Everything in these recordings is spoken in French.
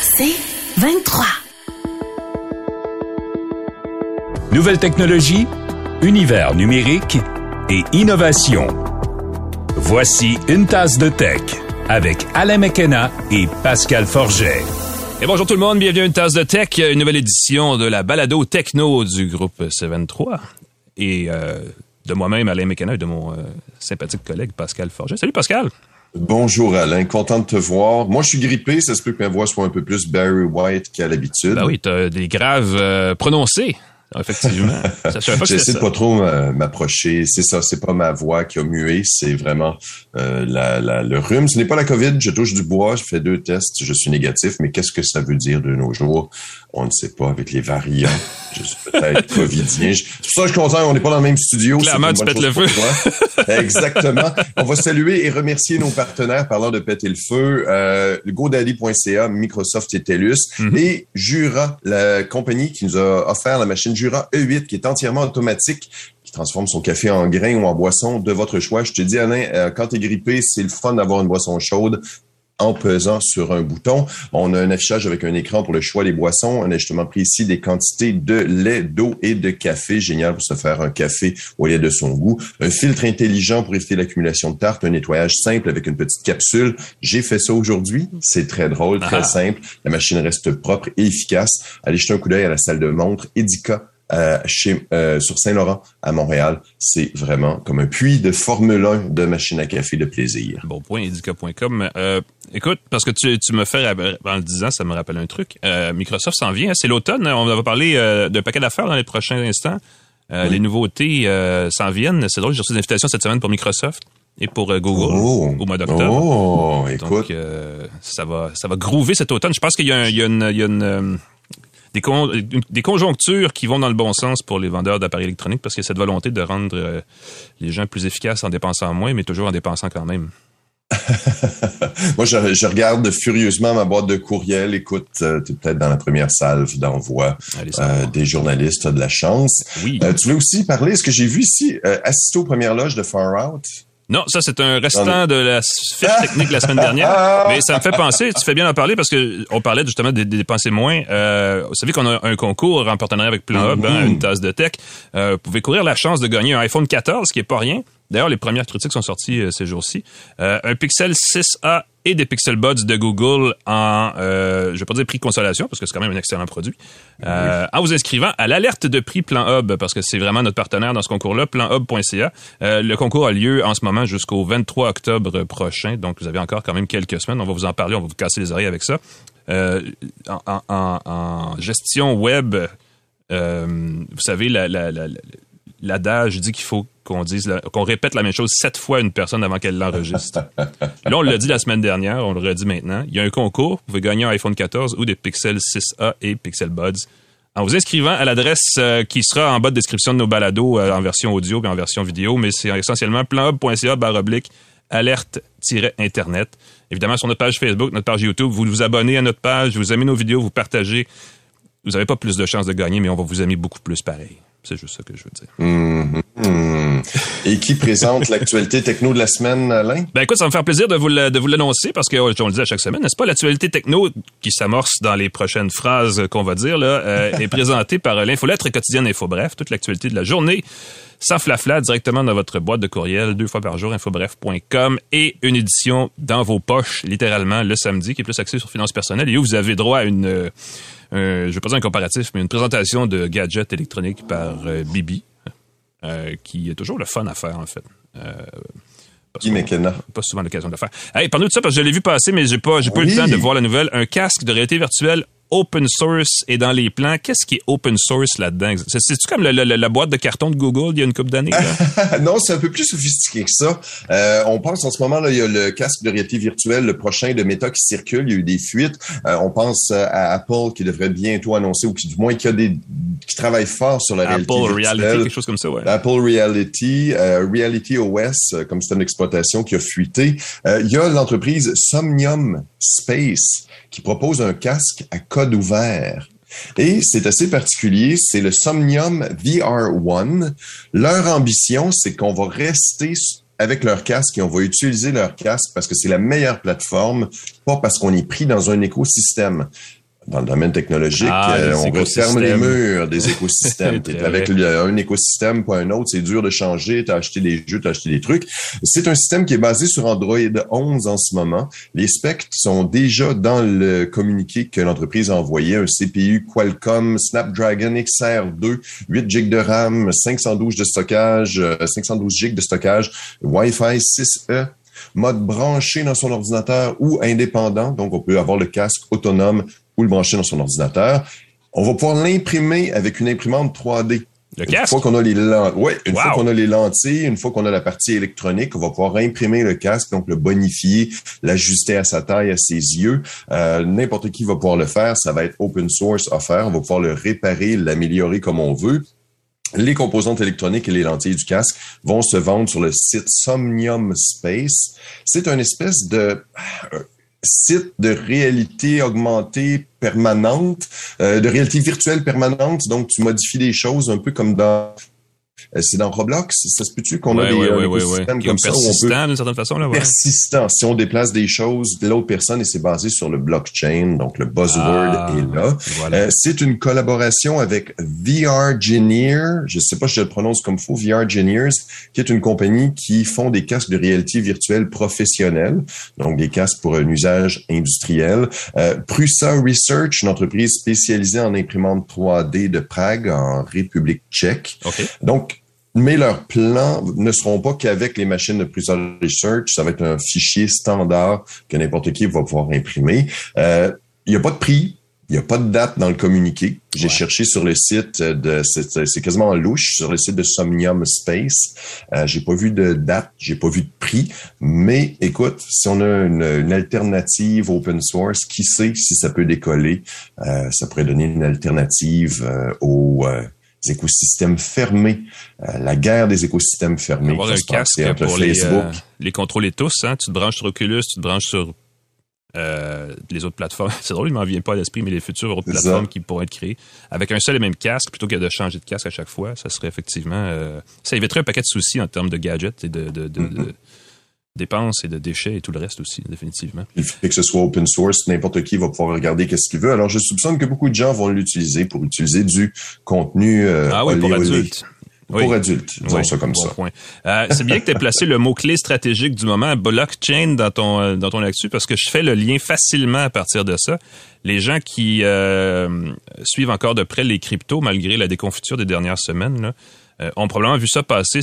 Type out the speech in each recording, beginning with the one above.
C'est 23. Nouvelle technologie, univers numérique et innovation. Voici une tasse de tech avec Alain McKenna et Pascal Forget. Et bonjour tout le monde, bienvenue à une tasse de tech, une nouvelle édition de la balado techno du groupe C23 et euh, de moi-même Alain McKenna et de mon euh, sympathique collègue Pascal Forget. Salut Pascal. Bonjour Alain, content de te voir. Moi, je suis grippé, ça se peut que ma voix soit un peu plus Barry White qu'à l'habitude. Ben oui, t'as des graves euh, prononcés. Effectivement. J'essaie de pas trop m'approcher. C'est ça, c'est pas ma voix qui a mué, c'est vraiment euh, la, la, le rhume. Ce n'est pas la COVID. Je touche du bois, je fais deux tests, je suis négatif. Mais qu'est-ce que ça veut dire de nos jours? On ne sait pas avec les variants. je suis peut-être covidien. C'est pour ça que je suis content. On n'est pas dans le même studio. Clairement, tu pètes le feu. Exactement. On va saluer et remercier nos partenaires parlant de péter le feu. Euh, GoDaddy.ca, Microsoft et TELUS mm-hmm. et Jura, la compagnie qui nous a offert la machine Jura E8 qui est entièrement automatique qui transforme son café en grain ou en boisson de votre choix. Je te dis, Alain, euh, quand tu es grippé, c'est le fun d'avoir une boisson chaude en pesant sur un bouton. On a un affichage avec un écran pour le choix des boissons, un ajustement précis des quantités de lait, d'eau et de café. Génial pour se faire un café au lait de son goût. Un filtre intelligent pour éviter l'accumulation de tarte. Un nettoyage simple avec une petite capsule. J'ai fait ça aujourd'hui. C'est très drôle, très ah. simple. La machine reste propre et efficace. Allez jeter un coup d'œil à la salle de montre Edica euh, chez, euh, sur Saint-Laurent à Montréal. C'est vraiment comme un puits de Formule 1 de machine à café de plaisir. Bon point, edica.com. Euh, écoute, parce que tu, tu me fais, en le disant, ça me rappelle un truc. Euh, Microsoft s'en vient, c'est l'automne. On va parler d'un paquet d'affaires dans les prochains instants. Les nouveautés s'en viennent. C'est drôle, j'ai reçu des invitations cette semaine pour Microsoft et pour Google oh. au mois d'octobre. Oh, écoute. Donc, ça va, ça va groover cet automne. Je pense qu'il y a, il y a une, il y a une des, conjonctures qui vont dans le bon sens pour les vendeurs d'appareils électroniques parce qu'il y a cette volonté de rendre euh, les gens plus efficaces en dépensant moins, mais toujours en dépensant quand même. Moi, je, regarde furieusement ma boîte de courriel. Écoute, euh, tu es peut-être dans la première salve d'envoi euh, des journalistes. de la chance. Oui. tu veux aussi parler, ce que j'ai vu ici, assister aux premières loges de Far Out? Non, ça c'est un restant de la fiche technique la semaine dernière. Mais ça me fait penser, tu fais bien en parler parce que on parlait justement de, dépenser moins. Euh, vous savez qu'on a un concours en partenariat avec PlanHub, hein, une tasse de tech. Euh, vous pouvez courir la chance de gagner un iPhone 14, qui est pas rien. D'ailleurs, les premières critiques sont sorties euh, ces jours-ci. Euh, un Pixel 6a et des Pixel Buds de Google en, euh, je vais pas dire prix consolation parce que c'est quand même un excellent produit, euh, en vous inscrivant à l'alerte de prix Plan Hub parce que c'est vraiment notre partenaire dans ce concours-là, planhub.ca. Euh, le concours a lieu en ce moment jusqu'au 23 octobre prochain, donc vous avez encore quand même quelques semaines. On va vous en parler, on va vous casser les oreilles avec ça. En, en, en, gestion web, vous savez, la, la, la, l'adage dit qu'il faut qu'on dise qu'on répète la même chose sept fois à une personne avant qu'elle l'enregistre. Là, on l'a dit la semaine dernière, on le redit maintenant. Il y a un concours, vous pouvez gagner un iPhone 14 ou des Pixel 6a et Pixel Buds en vous inscrivant à l'adresse euh, qui sera en bas de description de nos balados euh, en version audio et en version vidéo, mais c'est essentiellement planhub.ca baroblique alerte-internet. Évidemment, sur notre page Facebook, notre page YouTube, vous vous abonnez à notre page, vous aimez nos vidéos, vous partagez. Vous n'avez pas plus de chances de gagner, mais on va vous aimer beaucoup plus pareil. C'est juste ça que je veux dire. Mm-hmm. Et qui présente l'actualité techno de la semaine, Alain? Ben écoute, ça va me faire plaisir de vous, l'annoncer parce que, on le dit à chaque semaine, n'est-ce pas? L'actualité techno qui s'amorce dans les prochaines phrases qu'on va dire, là, euh, est présentée par l'infolettre quotidienne Info Bref, toute l'actualité de la journée sans flafla directement dans votre boîte de courriel deux fois par jour, infobref.com et une édition dans vos poches, littéralement, le samedi, qui est plus axée sur finances personnelles et où vous avez droit à une, euh, je vais pas dire un comparatif, mais une présentation de gadgets électroniques par euh, Bibi, euh, qui est toujours le fun à faire, en fait. Euh, Guy McKenna. Pas souvent l'occasion de le faire. Hey, parle-nous de ça parce que je l'ai vu passer, mais j'ai pas, j'ai pas eu le temps de voir la nouvelle. Un casque de réalité virtuelle open source et dans les plans. Qu'est-ce qui est open source là-dedans? C'est-tu comme la boîte de carton de Google il y a une couple d'années? non, c'est un peu plus sophistiqué que ça. Euh, on pense en ce moment, là, il y a le casque de réalité virtuelle, le prochain de Meta qui circule. Il y a eu des fuites. Euh, on pense à Apple qui devrait bientôt annoncer, ou qui du moins qui a des qui travaille fort sur la réalité Apple virtuelle. Reality, quelque chose comme ça, ouais. Apple Reality, euh, Reality OS, comme système d'exploitation qui a fuité. il y a l'entreprise Somnium Space qui propose un casque à code ouvert. Et c'est assez particulier, c'est le Somnium VR1. Leur ambition, c'est qu'on va rester avec leur casque et on va utiliser leur casque parce que c'est la meilleure plateforme, pas parce qu'on est pris dans un écosystème dans le domaine technologique, Ah, euh, on referme les murs des écosystèmes. Avec le- un écosystème, pas un autre, c'est dur de changer. T'as acheté des jeux, t'as acheté des trucs. C'est un système qui est basé sur Android 11 en ce moment. Les specs sont déjà dans le communiqué que l'entreprise a envoyé. Un CPU Qualcomm Snapdragon XR2, 8 GB de RAM, 512 de stockage, euh, 512 GB de stockage, Wi-Fi 6E, mode branché dans son ordinateur ou indépendant. Donc, on peut avoir le casque autonome ou le brancher dans son ordinateur. On va pouvoir l'imprimer avec une imprimante 3D. Le Une casque? fois qu'on a les len- ouais, une Wow. fois qu'on a les lentilles, une fois qu'on a la partie électronique, on va pouvoir imprimer le casque, donc le bonifier, l'ajuster à sa taille, à ses yeux. Euh, N'importe qui va pouvoir le faire. Ça va être open source faire. On va pouvoir le réparer, l'améliorer comme on veut. Les composantes électroniques et les lentilles du casque vont se vendre sur le site Somnium Space. C'est une espèce de euh, site de réalité augmentée permanente, euh, de réalité virtuelle permanente. Donc, tu modifies les choses un peu comme dans... euh, C'est dans Roblox, ça se peut-tu qu'on a des ouais, euh, ouais, est comme ça où on peut persistant d'une certaine façon, là, persistant. Si on déplace des choses de l'autre personne et c'est basé sur le blockchain, donc le buzzword Ah, est là. Voilà. Euh, c'est une collaboration avec VRgineer, je sais pas si je le prononce comme faux, VRgineers, qui est une compagnie qui font des casques de réalité virtuelle professionnelle, donc des casques pour un usage industriel. Euh, Prusa Research, une entreprise spécialisée en imprimante 3D de Prague, en République tchèque. OK. Donc, mais leurs plans ne seront pas qu'avec les machines de Prusa Research. Ça va être un fichier standard que n'importe qui va pouvoir imprimer. Euh, Il n'y a pas de prix. Il n'y a pas de date dans le communiqué. J'ai Ouais. cherché sur le site de, c'est quasiment en louche, sur le site de Somnium Space. Euh, j'ai pas vu de date, j'ai pas vu de prix. Mais écoute, si on a une, une alternative open source, qui sait si ça peut décoller? Euh, ça pourrait donner une alternative euh, aux euh, écosystèmes fermés. Euh, la guerre des écosystèmes fermés. Avoir un casque entre pour les, Facebook. euh, les contrôler tous. Hein. Tu te branches sur Oculus, tu te branches sur euh, les autres plateformes. C'est drôle, il m'en vient pas à l'esprit, mais les futures autres plateformes ça. qui pourraient être créées avec un seul et même casque, plutôt que de changer de casque à chaque fois, ça serait effectivement... ça éviterait un paquet de soucis en termes de gadgets et de, de, de- Mm-hmm. de dépenses et de déchets et tout le reste aussi, définitivement. Il fait que ce soit open source, n'importe qui va pouvoir regarder qu'est-ce qu'il veut. Alors, je soupçonne que beaucoup de gens vont l'utiliser pour utiliser du contenu euh, ah oui, pour olé adultes. Pour Oui. adultes, disons Oui, ça comme bon ça. Euh, c'est bien que tu aies placé le mot-clé stratégique du moment, blockchain, dans ton, euh, dans ton actu, parce que je fais le lien facilement à partir de ça. Les gens qui euh, suivent encore de près les cryptos, malgré la déconfiture des dernières semaines, là, ont probablement vu ça passer.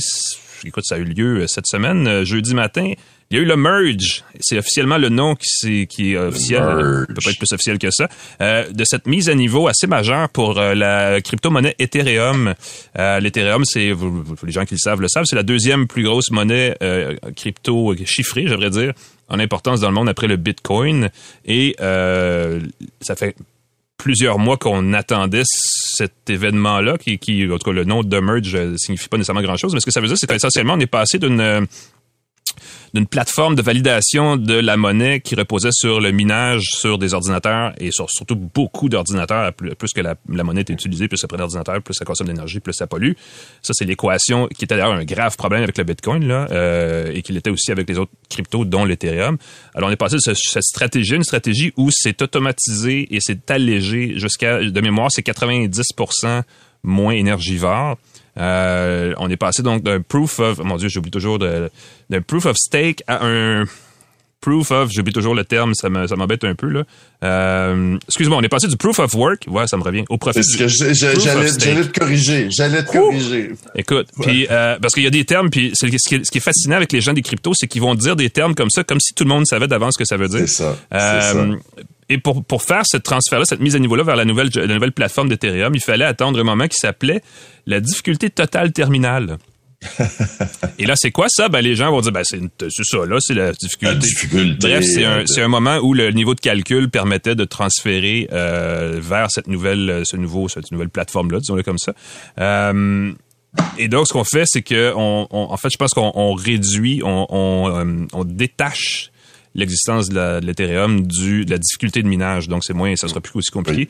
Écoute, ça a eu lieu euh, cette semaine, euh, jeudi matin. Il y a eu le merge. C'est officiellement le nom qui, c'est- qui est officiel. peut pas être plus officiel que ça. euh, de cette mise à niveau assez majeure pour euh, la crypto-monnaie Ethereum. Euh, L'Ethereum, c'est, les gens qui le savent le savent, c'est la deuxième plus grosse monnaie euh, crypto chiffrée, j'aimerais dire, en importance dans le monde après le Bitcoin. Et euh, ça fait plusieurs mois qu'on attendait cet événement-là, qui, en tout cas, le nom de merge euh, signifie pas nécessairement grand-chose, mais ce que ça veut dire, c'est qu'essentiellement, on est passé d'une euh, d'une plateforme de validation de la monnaie qui reposait sur le minage sur des ordinateurs et sur surtout beaucoup d'ordinateurs. Plus, que la, monnaie est utilisée, plus ça prend d'ordinateurs, plus ça consomme d'énergie, plus ça pollue. Ça, c'est l'équation qui était d'ailleurs un grave problème avec le Bitcoin euh, et qui l'était aussi avec les autres cryptos, dont l'Ethereum. Alors, on est passé de ce- cette stratégie, une stratégie où c'est automatisé et c'est allégé jusqu'à, de mémoire, c'est 90% moins énergivore. Euh, on est passé donc d'un proof of, mon Dieu, j'oublie toujours de, d'un proof of stake à un proof of, j'oublie toujours le terme, ça me- ça m'embête un peu là. Euh, excuse-moi, on est passé du proof of work, ouais, ça me revient, au profit. C'est ce du- que je- je- j'allais te corriger. J'allais te Ouh! corriger. Écoute, puis euh, parce qu'il y a des termes, puis c'est- ce qui, est, ce qui est fascinant avec les gens des cryptos, c'est qu'ils vont dire des termes comme ça, comme si tout le monde savait d'avance ce que ça veut dire. C'est ça. c'est Euh, ça. Et pour, pour faire ce transfert-là, cette mise à niveau-là vers la nouvelle, la nouvelle plateforme d'Ethereum, il fallait attendre un moment qui s'appelait la difficulté totale terminale. et là, c'est quoi ça? Ben, les gens vont dire, ben, c'est ça, là, c'est la difficulté. La difficulté. Bref, c'est un, euh, un moment où le niveau de calcul permettait de transférer euh, vers cette nouvelle, ce nouveau, cette nouvelle plateforme-là, disons-le comme ça. Euh, et donc, ce qu'on fait, c'est que, on, on- en fait, je pense qu'on on réduit, on, euh, on détache l'existence de l'Ethereum du de la difficulté de minage. Donc, c'est moins, ça sera plus aussi compliqué.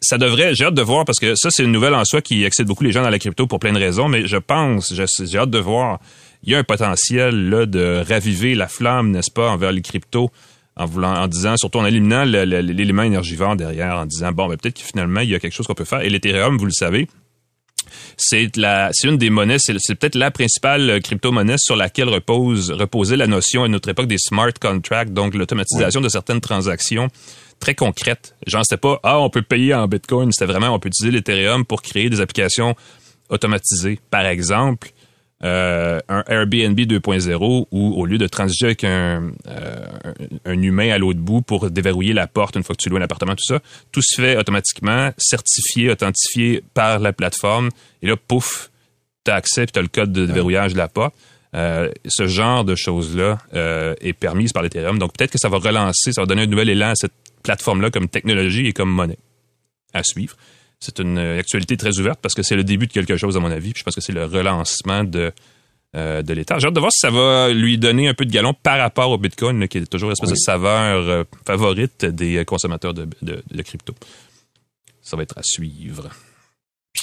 Ça devrait, j'ai hâte de voir parce que ça, c'est une nouvelle en soi qui excite beaucoup les gens dans la crypto pour plein de raisons, mais je pense, j'ai hâte de voir. il y a un potentiel là, de raviver la flamme, n'est-ce pas, envers les cryptos en voulant, en disant, surtout en éliminant l'élément énergivore derrière, en disant, bon, ben, peut-être que finalement, il y a quelque chose qu'on peut faire. Et l'Ethereum, vous le savez, c'est la, c'est une des monnaies, c'est, peut-être la principale crypto-monnaie sur laquelle repose, reposait la notion à notre époque des smart contracts, donc l'automatisation de certaines transactions très concrètes. Genre, c'était pas, ah, on peut payer en Bitcoin, c'était vraiment, on peut utiliser l'Ethereum pour créer des applications automatisées. Par exemple, euh, un Airbnb 2.0 où au lieu de transiger avec un, euh, un humain à l'autre bout pour déverrouiller la porte une fois que tu loues un appartement, tout ça, tout se fait automatiquement, certifié, authentifié par la plateforme. Et là, pouf, tu as accès, tu as le code de déverrouillage de la porte. Euh, ce genre de choses-là est permise par l'Ethereum. Donc peut-être que ça va relancer, ça va donner un nouvel élan à cette plateforme-là comme technologie et comme monnaie à suivre c'est une actualité très ouverte parce que c'est le début de quelque chose, à mon avis. je pense que c'est le relancement de, euh, de l'État. J'ai hâte de voir si ça va lui donner un peu de galon par rapport au Bitcoin, qui est toujours une espèce de saveur euh, favorite des consommateurs de, de crypto. Ça va être à suivre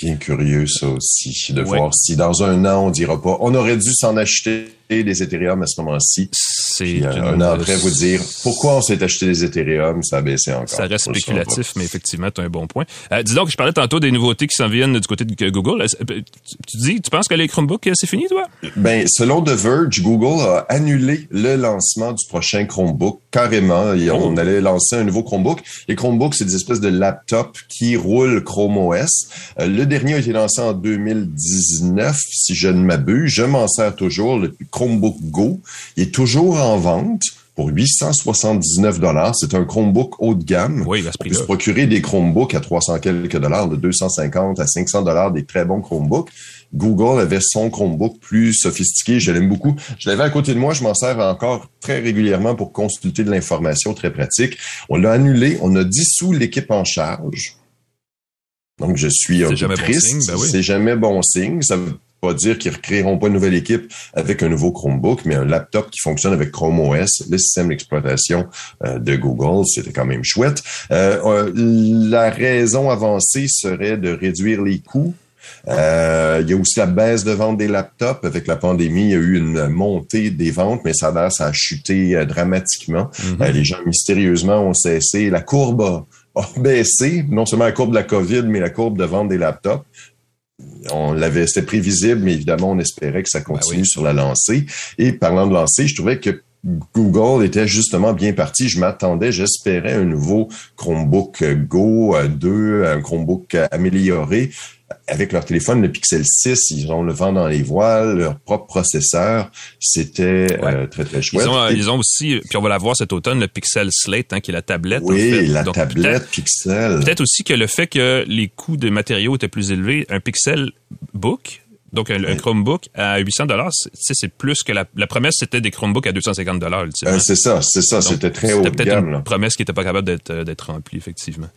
bien curieux, ça aussi, de voir si dans un an, on dira pas, on aurait dû s'en acheter des Ethereum à ce moment-ci. C'est euh, un an après vous dire pourquoi on s'est acheté des Ethereum, ça a baissé encore. Ça reste spéculatif, mais effectivement, tu as un bon point. Euh, dis donc, je parlais tantôt des nouveautés qui s'en viennent du côté de Google. Euh, tu dis, tu penses que les Chromebooks, c'est fini, toi? Ben, selon The Verge, Google a annulé le lancement du prochain Chromebook carrément. On oh. allait lancer un nouveau Chromebook. Les Chromebooks, c'est des espèces de laptops qui roulent Chrome OS. le dernier a été lancé en 2019, si je ne m'abuse. Je m'en sers toujours. Le Chromebook Go. Il est toujours en vente pour 879 dollars. C'est un Chromebook haut de gamme. Oui, On peut se procurer des Chromebooks à 300 quelques dollars, de 250 à 500 dollars, des très bons Chromebooks. Google avait son Chromebook plus sophistiqué. Je l'aime beaucoup. Je l'avais à côté de moi. Je m'en sers encore très régulièrement pour consulter de l'information très pratique. On l'a annulé. On a dissous l'équipe en charge. Donc, je suis un peu triste. Ben C'est jamais bon signe. Ça veut pas dire qu'ils ne recréeront pas une nouvelle équipe avec un nouveau Chromebook, mais un laptop qui fonctionne avec Chrome OS, le système d'exploitation euh, de Google, c'était quand même chouette. Euh, euh, la raison avancée serait de réduire les coûts il y a aussi la baisse de vente des laptops. Avec la pandémie, il y a eu une montée des ventes, mais ça a, ça a chuté dramatiquement. Mm-hmm. les gens mystérieusement ont cessé. La courbe a, a, baissé, non seulement la courbe de la COVID, mais la courbe de vente des laptops on l'avait, c'était prévisible, mais évidemment, on espérait que ça ben continue sur la lancée. Et parlant de lancée, je trouvais que Google était justement bien parti. Je m'attendais, j'espérais un nouveau Chromebook Go 2, un Chromebook amélioré avec leur téléphone, le Pixel 6, ils ont le vent dans les voiles, leur propre processeur. C'était euh, très, très chouette. Ils ont, aussi, puis on va la voir cet automne, le Pixel Slate, hein, qui est la tablette. Oui, la tablette Pixel. Peut-être aussi que le fait que les coûts des matériaux étaient plus élevés, un Pixel Book, donc, un, Chromebook à 800 dollars, c'est plus que la, promesse, c'était des Chromebooks à 250 dollars. Euh, c'est ça, c'est ça, c'était très haut de gamme. Une promesse qui n'était pas capable d'être remplie, effectivement.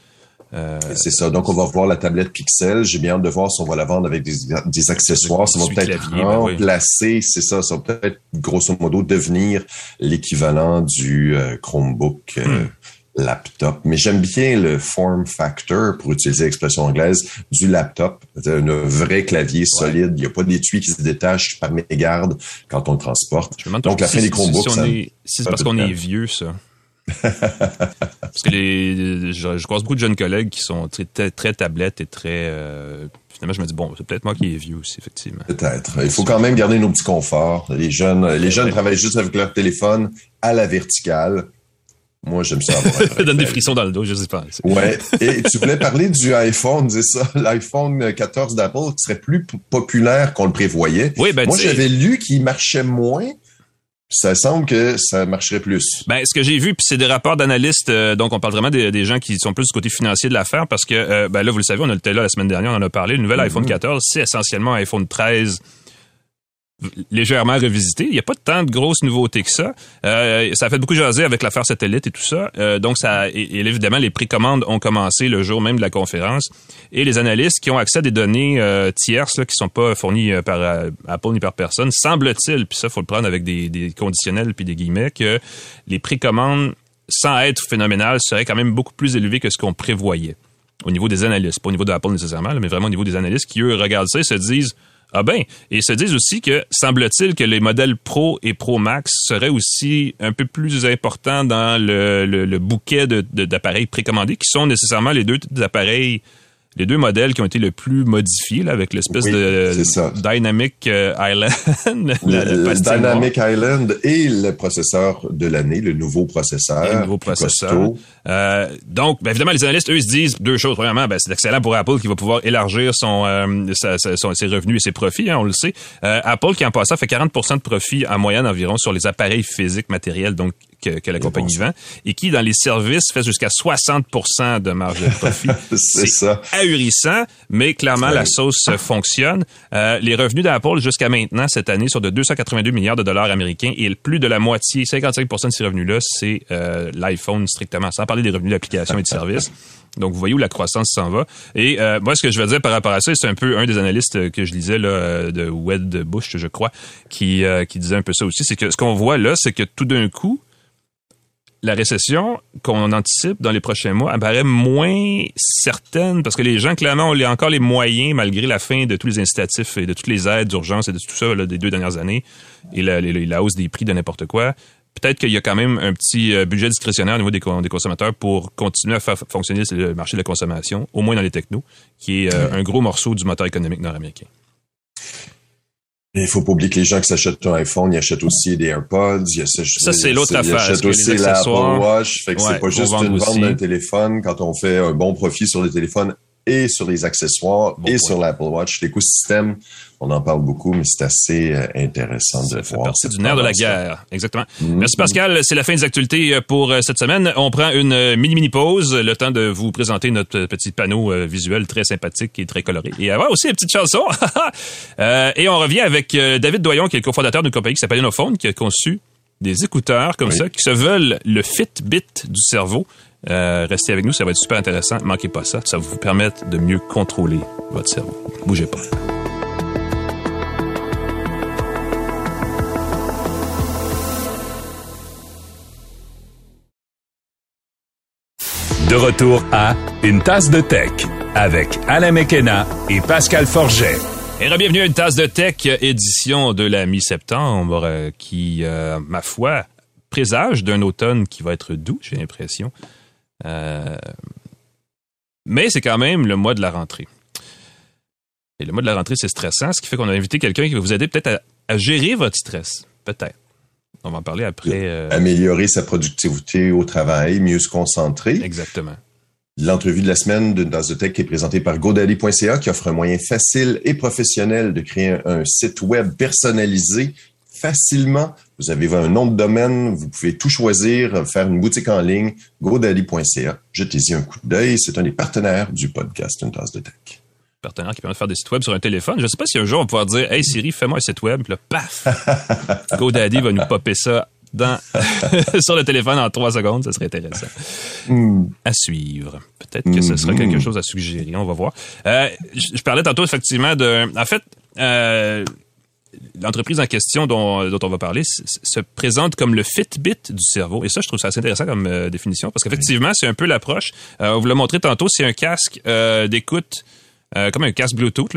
Euh, c'est ça. Donc, on va voir la tablette Pixel. J'ai bien hâte de voir si on va la vendre avec des, accessoires. Ça va peut-être ben remplacer, c'est ça, ça va peut-être grosso modo devenir l'équivalent du euh, Chromebook euh, hmm. laptop. Mais j'aime bien le form factor, pour utiliser l'expression anglaise, du laptop. Un vrai clavier solide. Il n'y a pas d'étui qui se détache par mégarde quand on le transporte. Donc, la fin des Chromebooks... c'est parce qu'on est vieux, ça. Parce que les, je, croise beaucoup de jeunes collègues qui sont très, très, tablettes et très. Euh, finalement, je me dis bon, c'est peut-être moi qui est vieux aussi, effectivement. Peut-être. Il faut quand même garder nos petits conforts. Les jeunes, les jeunes travaillent juste avec leur téléphone à la verticale. Moi, j'aime ça. Ça donne des frissons dans le dos, je sais pas. Ouais. Et tu voulais parler du iPhone, c'est ça, l'iPhone 14 d'Apple qui serait plus populaire qu'on le prévoyait. Oui, ben, Moi, j'avais lu qu'il marchait moins ça semble que ça marcherait plus. Ben, ce que j'ai vu, puis c'est des rapports d'analystes, euh, donc on parle vraiment des, gens qui sont plus du côté financier de l'affaire, parce que euh, ben là, vous le savez, on était là la semaine dernière, on en a parlé, le nouvel mm-hmm. iPhone 14, c'est essentiellement un iPhone 13 légèrement revisité. Il n'y a pas tant de grosses nouveautés que ça. Euh, ça a fait beaucoup jaser avec l'affaire satellite et tout ça. Euh, donc, ça, et, évidemment, les précommandes ont commencé le jour même de la conférence. Et les analystes qui ont accès à des données euh, tierces là, qui sont pas fournies euh, par Apple ni par personne, semble-t-il, puis ça, faut le prendre avec des, conditionnels puis des guillemets, que les précommandes, sans être phénoménales, seraient quand même beaucoup plus élevées que ce qu'on prévoyait au niveau des analystes. Pas au niveau de Apple nécessairement, mais vraiment au niveau des analystes qui, eux, regardent ça et se disent Ah ben, et ils se disent aussi que semble-t-il que les modèles Pro et Pro Max seraient aussi un peu plus importants dans le, bouquet d'appareils précommandés, qui sont nécessairement les deux appareils les deux modèles qui ont été le plus modifiés là, avec l'espèce de Dynamic euh, Island. le, Dynamic Island et le processeur de l'année, le nouveau processeur. le nouveau processeur. Euh, donc, ben, évidemment, les analystes, eux, ils se disent deux choses. Premièrement, ben, c'est excellent pour Apple qui va pouvoir élargir son, euh, ses revenus et ses profits, hein, on le sait. Euh, Apple, qui en passant, fait 40% de profit en moyenne environ sur les appareils physiques matériels, donc que, la compagnie vend, et qui, dans les services, fait jusqu'à 60% de marge de profit. c'est ça. ahurissant, mais clairement, la sauce fonctionne. Euh, les revenus d'Apple jusqu'à maintenant, cette année, sont de 282 milliards de dollars américains, et plus de la moitié, 55% de ces revenus-là, c'est euh, l'iPhone strictement, sans parler des revenus d'application et de services. Donc, vous voyez où la croissance s'en va. Et euh, moi, ce que je veux dire par rapport à ça, c'est un peu un des analystes que je lisais là, de Wed Bush, je crois, qui, qui disait un peu ça aussi. C'est que ce qu'on voit là, c'est que tout d'un coup, la récession qu'on anticipe dans les prochains mois apparaît moins certaine parce que les gens, clairement, ont encore les moyens, malgré la fin de tous les incitatifs et de toutes les aides d'urgence et de tout ça des deux dernières années et la, hausse des prix de n'importe quoi. Peut-être qu'il y a quand même un petit euh, budget discrétionnaire au niveau des, consommateurs pour continuer à faire fonctionner le marché de la consommation, au moins dans les technos, qui est euh, un gros morceau du moteur économique nord-américain. Il faut pas oublier que les gens qui s'achètent un iPhone, ils achètent aussi des AirPods. ça, c'est l'autre affaire. Ils achètent aussi l'Apple Watch. Fait que c'est pas juste une vente d'un téléphone. Quand on fait un bon profit sur les téléphones, et sur les accessoires et sur l'Apple Watch. L'écosystème, on en parle beaucoup, mais c'est assez euh, intéressant de voir. C'est du nerf de la guerre, exactement. Mm-hmm. Merci Pascal, c'est la fin des actualités euh, pour euh, cette semaine. On prend une mini-mini pause, le temps de vous présenter notre petit panneau visuel très sympathique et très coloré. Et avoir aussi une petite chanson. et on revient avec David Doyon, qui est le cofondateur d'une compagnie qui s'appelle Innophone, qui a conçu des écouteurs comme ça, qui se veulent le Fitbit du cerveau. Euh, restez avec nous, ça va être super intéressant. Manquez pas ça. Ça va vous permettre de mieux contrôler votre cerveau. Bougez pas. De retour à Une tasse de tech avec Alain Mekena et Pascal Forget. Et bienvenue à Une tasse de tech, édition de la mi-septembre, euh, qui, euh, ma foi, présage d'un automne qui va être doux, j'ai l'impression. Euh, mais c'est quand même le mois de la rentrée. Et le mois de la rentrée, c'est stressant, ce qui fait qu'on a invité quelqu'un qui va vous aider peut-être à, gérer votre stress. Peut-être. On va en parler après. Euh, Améliorer sa productivité au travail, mieux se concentrer. Exactement. L'entrevue de la semaine de Tech qui est présentée par GoDaddy.ca qui offre un moyen facile et professionnel de créer un site web personnalisé facilement. Vous avez un nom de domaine, vous pouvez tout choisir, faire une boutique en ligne, godaddy.ca. Jetez-y un coup d'œil. C'est un des partenaires du podcast Une tasse de tech. Qui permet de faire des sites web sur un téléphone. Je ne sais pas si un jour on va pouvoir dire Hey Siri, fais-moi un site web. Puis là, paf! GoDaddy va nous popper ça dans, sur le téléphone en trois secondes, ça serait intéressant. Hmm. À suivre. Peut-être que ce sera hmm. quelque chose à suggérer, on va voir. Euh, je, parlais tantôt effectivement de... En fait, euh, l'entreprise en question dont, on va parler se présente comme le Fitbit du cerveau. Et ça, je trouve ça assez intéressant comme euh, définition parce qu'effectivement, c'est un peu l'approche. Euh, on vous l'a montré tantôt, c'est un casque euh, d'écoute. Comme un casque Bluetooth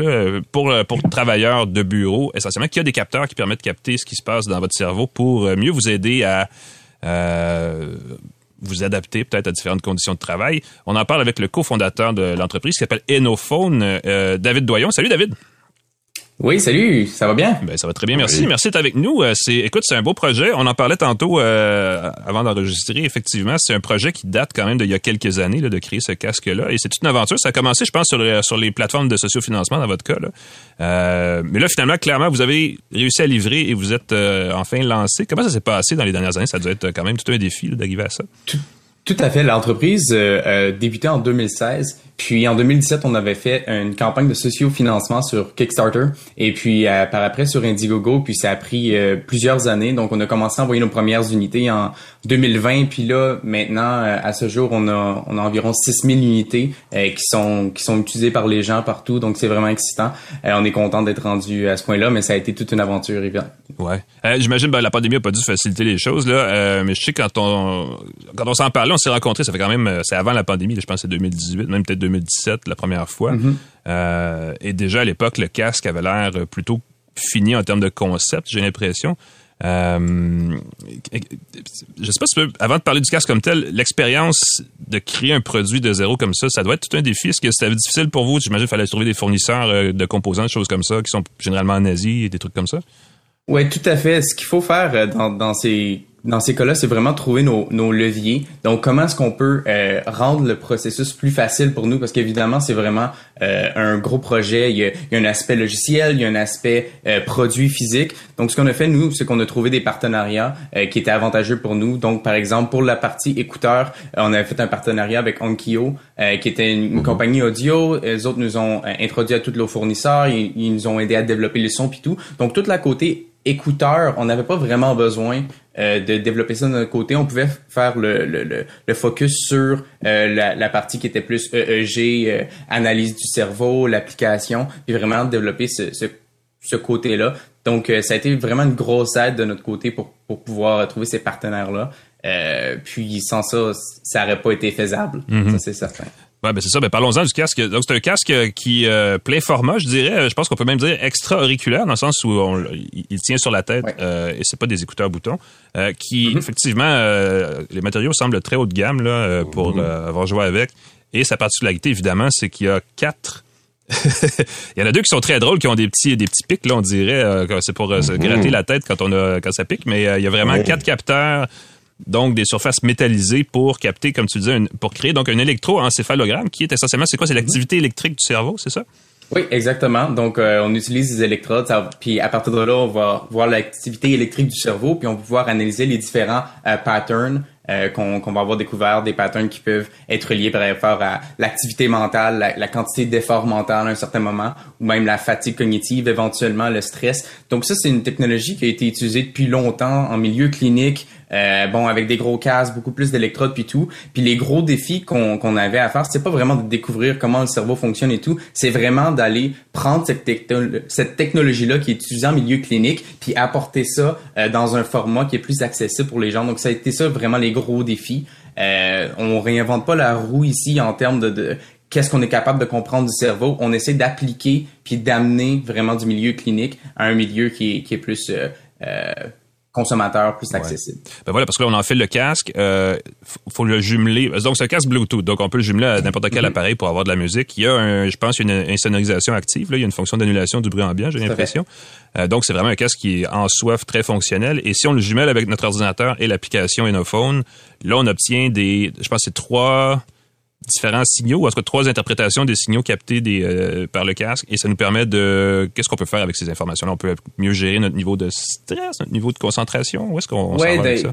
pour pour travailleurs de bureau essentiellement qui a des capteurs qui permettent de capter ce qui se passe dans votre cerveau pour mieux vous aider à vous adapter peut-être à différentes conditions de travail. On en parle avec le cofondateur de l'entreprise qui s'appelle Enophone, David Doyon. Salut David. Oui, salut, ça va bien? Ben, ça va très bien, merci. Merci d'être avec nous. Euh, c'est, écoute, c'est un beau projet. On en parlait tantôt euh, avant d'enregistrer. Effectivement, c'est un projet qui date quand même d'il y a quelques années là, de créer ce casque-là. Et c'est toute une aventure. Ça a commencé, je pense, sur, les, sur les plateformes de sociofinancement dans votre cas. Là. Euh, mais là, finalement, clairement, vous avez réussi à livrer et vous êtes enfin lancé. Comment ça s'est passé dans les dernières années? Ça doit être quand même tout un défi d'arriver à ça. Tout, à fait. L'entreprise a débuté en 2016 puis en 2017, on avait fait une campagne de socio-financement sur Kickstarter et puis euh, par après sur Indiegogo. Puis ça a pris euh, plusieurs années. Donc on a commencé à envoyer nos premières unités en 2020. Puis là, maintenant, euh, à ce jour, on a, on a environ 6000 unités qui sont qui sont utilisées par les gens partout. Donc c'est vraiment excitant. on est content d'être rendu à ce point-là, mais ça a été toute une aventure, évidemment. Ouais. J'imagine ben, la pandémie a pas dû faciliter les choses là. mais je sais quand on quand on s'en parlait, on s'est rencontrés. Ça fait quand même c'est avant la pandémie. je pense que c'est 2018, même peut-être 2017 la première fois. Mm-hmm. et déjà à l'époque, le casque avait l'air plutôt fini en termes de concept, j'ai l'impression. Euh, je sais pas si tu peux, avant de parler du casque comme tel, l'expérience de créer un produit de zéro comme ça, ça doit être tout un défi. Est-ce que c'était difficile pour vous? J'imagine qu'il fallait trouver des fournisseurs euh, de composants, des choses comme ça, qui sont généralement en Asie et des trucs comme ça. Oui, tout à fait. Ce qu'il faut faire euh, dans, dans ces dans ces cas-là, c'est vraiment trouver nos, nos, leviers. Donc, comment est-ce qu'on peut euh, rendre le processus plus facile pour nous? Parce qu'évidemment, c'est vraiment euh, un gros projet. Il y, a, il y, a, un aspect logiciel, il y a un aspect euh, produit physique. Donc, ce qu'on a fait, nous, c'est qu'on a trouvé des partenariats qui étaient avantageux pour nous. Donc, par exemple, pour la partie écouteur, on avait fait un partenariat avec Onkyo, qui était une, mhm. compagnie audio. Les autres nous ont introduit à tous nos fournisseurs. Ils, ils nous ont aidé à développer les sons puis tout. Donc, toute la côté écouteur, on n'avait pas vraiment besoin euh, de développer ça de notre côté. On pouvait faire le, le, le, focus sur euh, la, la, partie qui était plus EEG, euh, analyse du cerveau, l'application, puis vraiment développer ce, ce, ce côté-là. Donc, ça a été vraiment une grosse aide de notre côté pour, pour pouvoir trouver ces partenaires-là. puis sans ça, ça n'aurait pas été faisable. Mm-hmm. Ça, c'est certain. Ouais, ben c'est ça. Ben parlons-en du casque. Donc c'est un casque qui euh, plein format, je dirais. Je pense qu'on peut même dire extra auriculaire dans le sens où on, il, tient sur la tête euh, et c'est pas des écouteurs boutons. Euh, qui mm-hmm. effectivement, euh, les matériaux semblent très haut de gamme là euh, pour mm-hmm. avoir joué avec. Et sa particularité évidemment, c'est qu'il y a quatre il y en a deux qui sont très drôles, qui ont des petits des petits pics là, on dirait. c'est pour se mm-hmm. gratter la tête quand on a quand ça pique. Mais il y a vraiment quatre capteurs donc des surfaces métallisées pour capter, comme tu disais, pour créer donc un électroencéphalogramme qui est essentiellement, c'est quoi? C'est l'activité électrique du cerveau, c'est ça? Oui, exactement. Donc, euh, on utilise des électrodes, puis à partir de là, on va voir l'activité électrique du cerveau, puis on va pouvoir analyser les différents euh, patterns euh, qu'on va avoir découvert, des patterns qui peuvent être liés par rapport à l'activité mentale, la, la, quantité d'effort mental à un certain moment, ou même la fatigue cognitive, éventuellement le stress. Donc ça, c'est une technologie qui a été utilisée depuis longtemps en milieu clinique, euh, bon, avec des gros casques, beaucoup plus d'électrodes puis tout. Puis les gros défis qu'on qu'on avait à faire, c'est pas vraiment de découvrir comment le cerveau fonctionne et tout, c'est vraiment d'aller prendre cette, cette technologie-là qui est utilisée en milieu clinique, puis apporter ça euh, dans un format qui est plus accessible pour les gens. Donc ça a été ça vraiment les gros défis. Euh, on réinvente pas la roue ici en termes de, de qu'est-ce qu'on est capable de comprendre du cerveau. On essaie d'appliquer puis d'amener vraiment du milieu clinique à un milieu qui est, qui est plus euh, euh consommateur plus accessible. Ben voilà, parce que là, on en fait le casque, euh, faut le jumeler. Donc, c'est un casque Bluetooth, donc on peut le jumeler à n'importe quel mm-hmm. appareil pour avoir de la musique. Il y a, un, je pense, une insonorisation active. Là. Il y a une fonction d'annulation du bruit ambiant, j'ai l'impression. Euh, donc, c'est vraiment un casque qui est en soi très fonctionnel. Et si on le jumelle avec notre ordinateur et l'application Enophone, là, on obtient des, je pense, c'est trois différents signaux, ou en tout cas trois interprétations des signaux captés des, euh, par le casque, et ça nous permet de... Qu'est-ce qu'on peut faire avec ces informations-là? On peut mieux gérer notre niveau de stress, notre niveau de concentration? Où est-ce qu'on ouais, avec ça?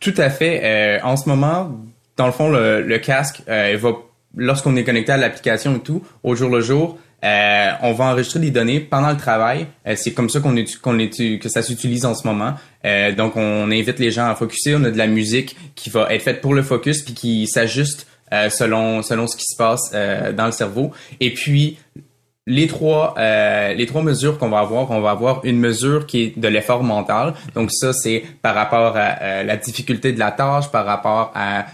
Tout à fait. Euh, en ce moment, dans le fond, le, le casque, euh, va, lorsqu'on est connecté à l'application et tout, au jour le jour, euh, on va enregistrer des données pendant le travail. Euh, c'est comme ça qu'on qu'on que ça s'utilise en ce moment. Euh, donc, on invite les gens à focuser. On a de la musique qui va être faite pour le focus puis qui s'ajuste euh, selon selon ce qui se passe euh, dans le cerveau. Et puis les trois euh, les trois mesures qu'on va avoir, on va avoir une mesure qui est de l'effort mental. Donc ça c'est par rapport à la difficulté de la tâche, par rapport à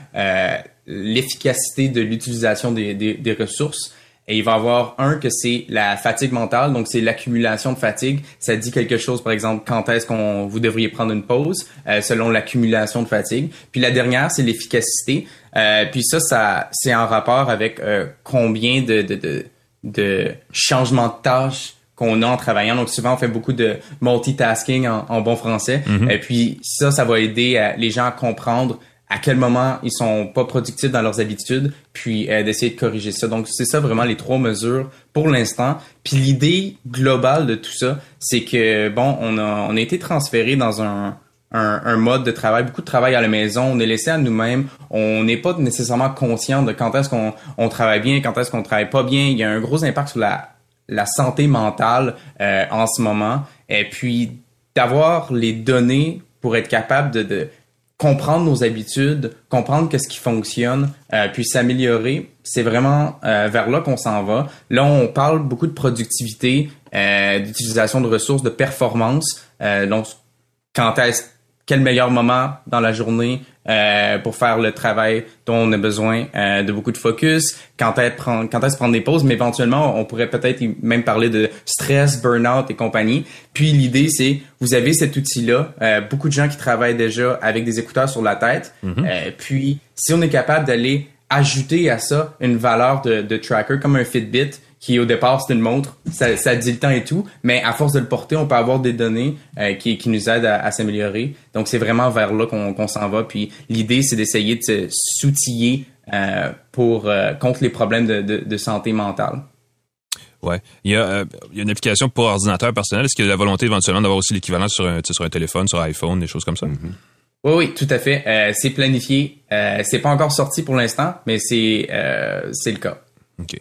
l'efficacité de l'utilisation des, des, ressources. Et il va avoir un que c'est la fatigue mentale, donc c'est l'accumulation de fatigue. Ça dit quelque chose, par exemple, quand est-ce qu'on vous devriez prendre une pause, selon l'accumulation de fatigue. Puis la dernière, c'est l'efficacité. Euh, puis ça, ça c'est en rapport avec euh, combien de, de, de, de changements de tâches qu'on a en travaillant. Donc souvent, on fait beaucoup de multitasking en, en bon français. Mm-hmm. Et puis ça, ça va aider les gens à comprendre à quel moment ils sont pas productifs dans leurs habitudes, puis euh, d'essayer de corriger ça. Donc c'est ça vraiment les trois mesures pour l'instant. Puis l'idée globale de tout ça, c'est que bon, on a on a été transféré dans un un, un, mode de travail, beaucoup de travail à la maison, on est laissé à nous-mêmes, on n'est pas nécessairement conscient de quand est-ce qu'on on travaille bien, quand est-ce qu'on travaille pas bien. Il y a un gros impact sur la, la santé mentale euh, en ce moment. Et puis d'avoir les données pour être capable de, de comprendre nos habitudes, comprendre qu'est-ce qui fonctionne, euh, puis s'améliorer. C'est vraiment euh, vers là qu'on s'en va. Là, on parle beaucoup de productivité, euh, d'utilisation de ressources, de performance. donc, quand est-ce quel meilleur moment dans la journée euh, pour faire le travail dont on a besoin euh, de beaucoup de focus, quand quand est-ce prendre des pauses, mais éventuellement on pourrait peut-être même parler de stress, burn-out et compagnie. Puis l'idée c'est vous avez cet outil-là, euh, beaucoup de gens qui travaillent déjà avec des écouteurs sur la tête. Mm-hmm. puis si on est capable d'aller ajouter à ça une valeur de, de tracker comme un Fitbit, qui au départ c'est une montre, ça, ça, dit le temps et tout, mais à force de le porter, on peut avoir des données euh, qui, qui, nous aident à, s'améliorer. Donc c'est vraiment vers là qu'on s'en va. Puis l'idée c'est d'essayer de s'outiller euh, pour euh, contre les problèmes de, de, de santé mentale. Ouais, il y, a, euh, il y a une application pour ordinateur personnel. Est-ce qu'il y a la volonté éventuellement d'avoir aussi l'équivalent sur un, sur un téléphone, sur iPhone, des choses comme ça? Mm-hmm. Oui, oui, tout à fait. Euh, c'est planifié. Euh, c'est pas encore sorti pour l'instant, mais c'est c'est le cas. OK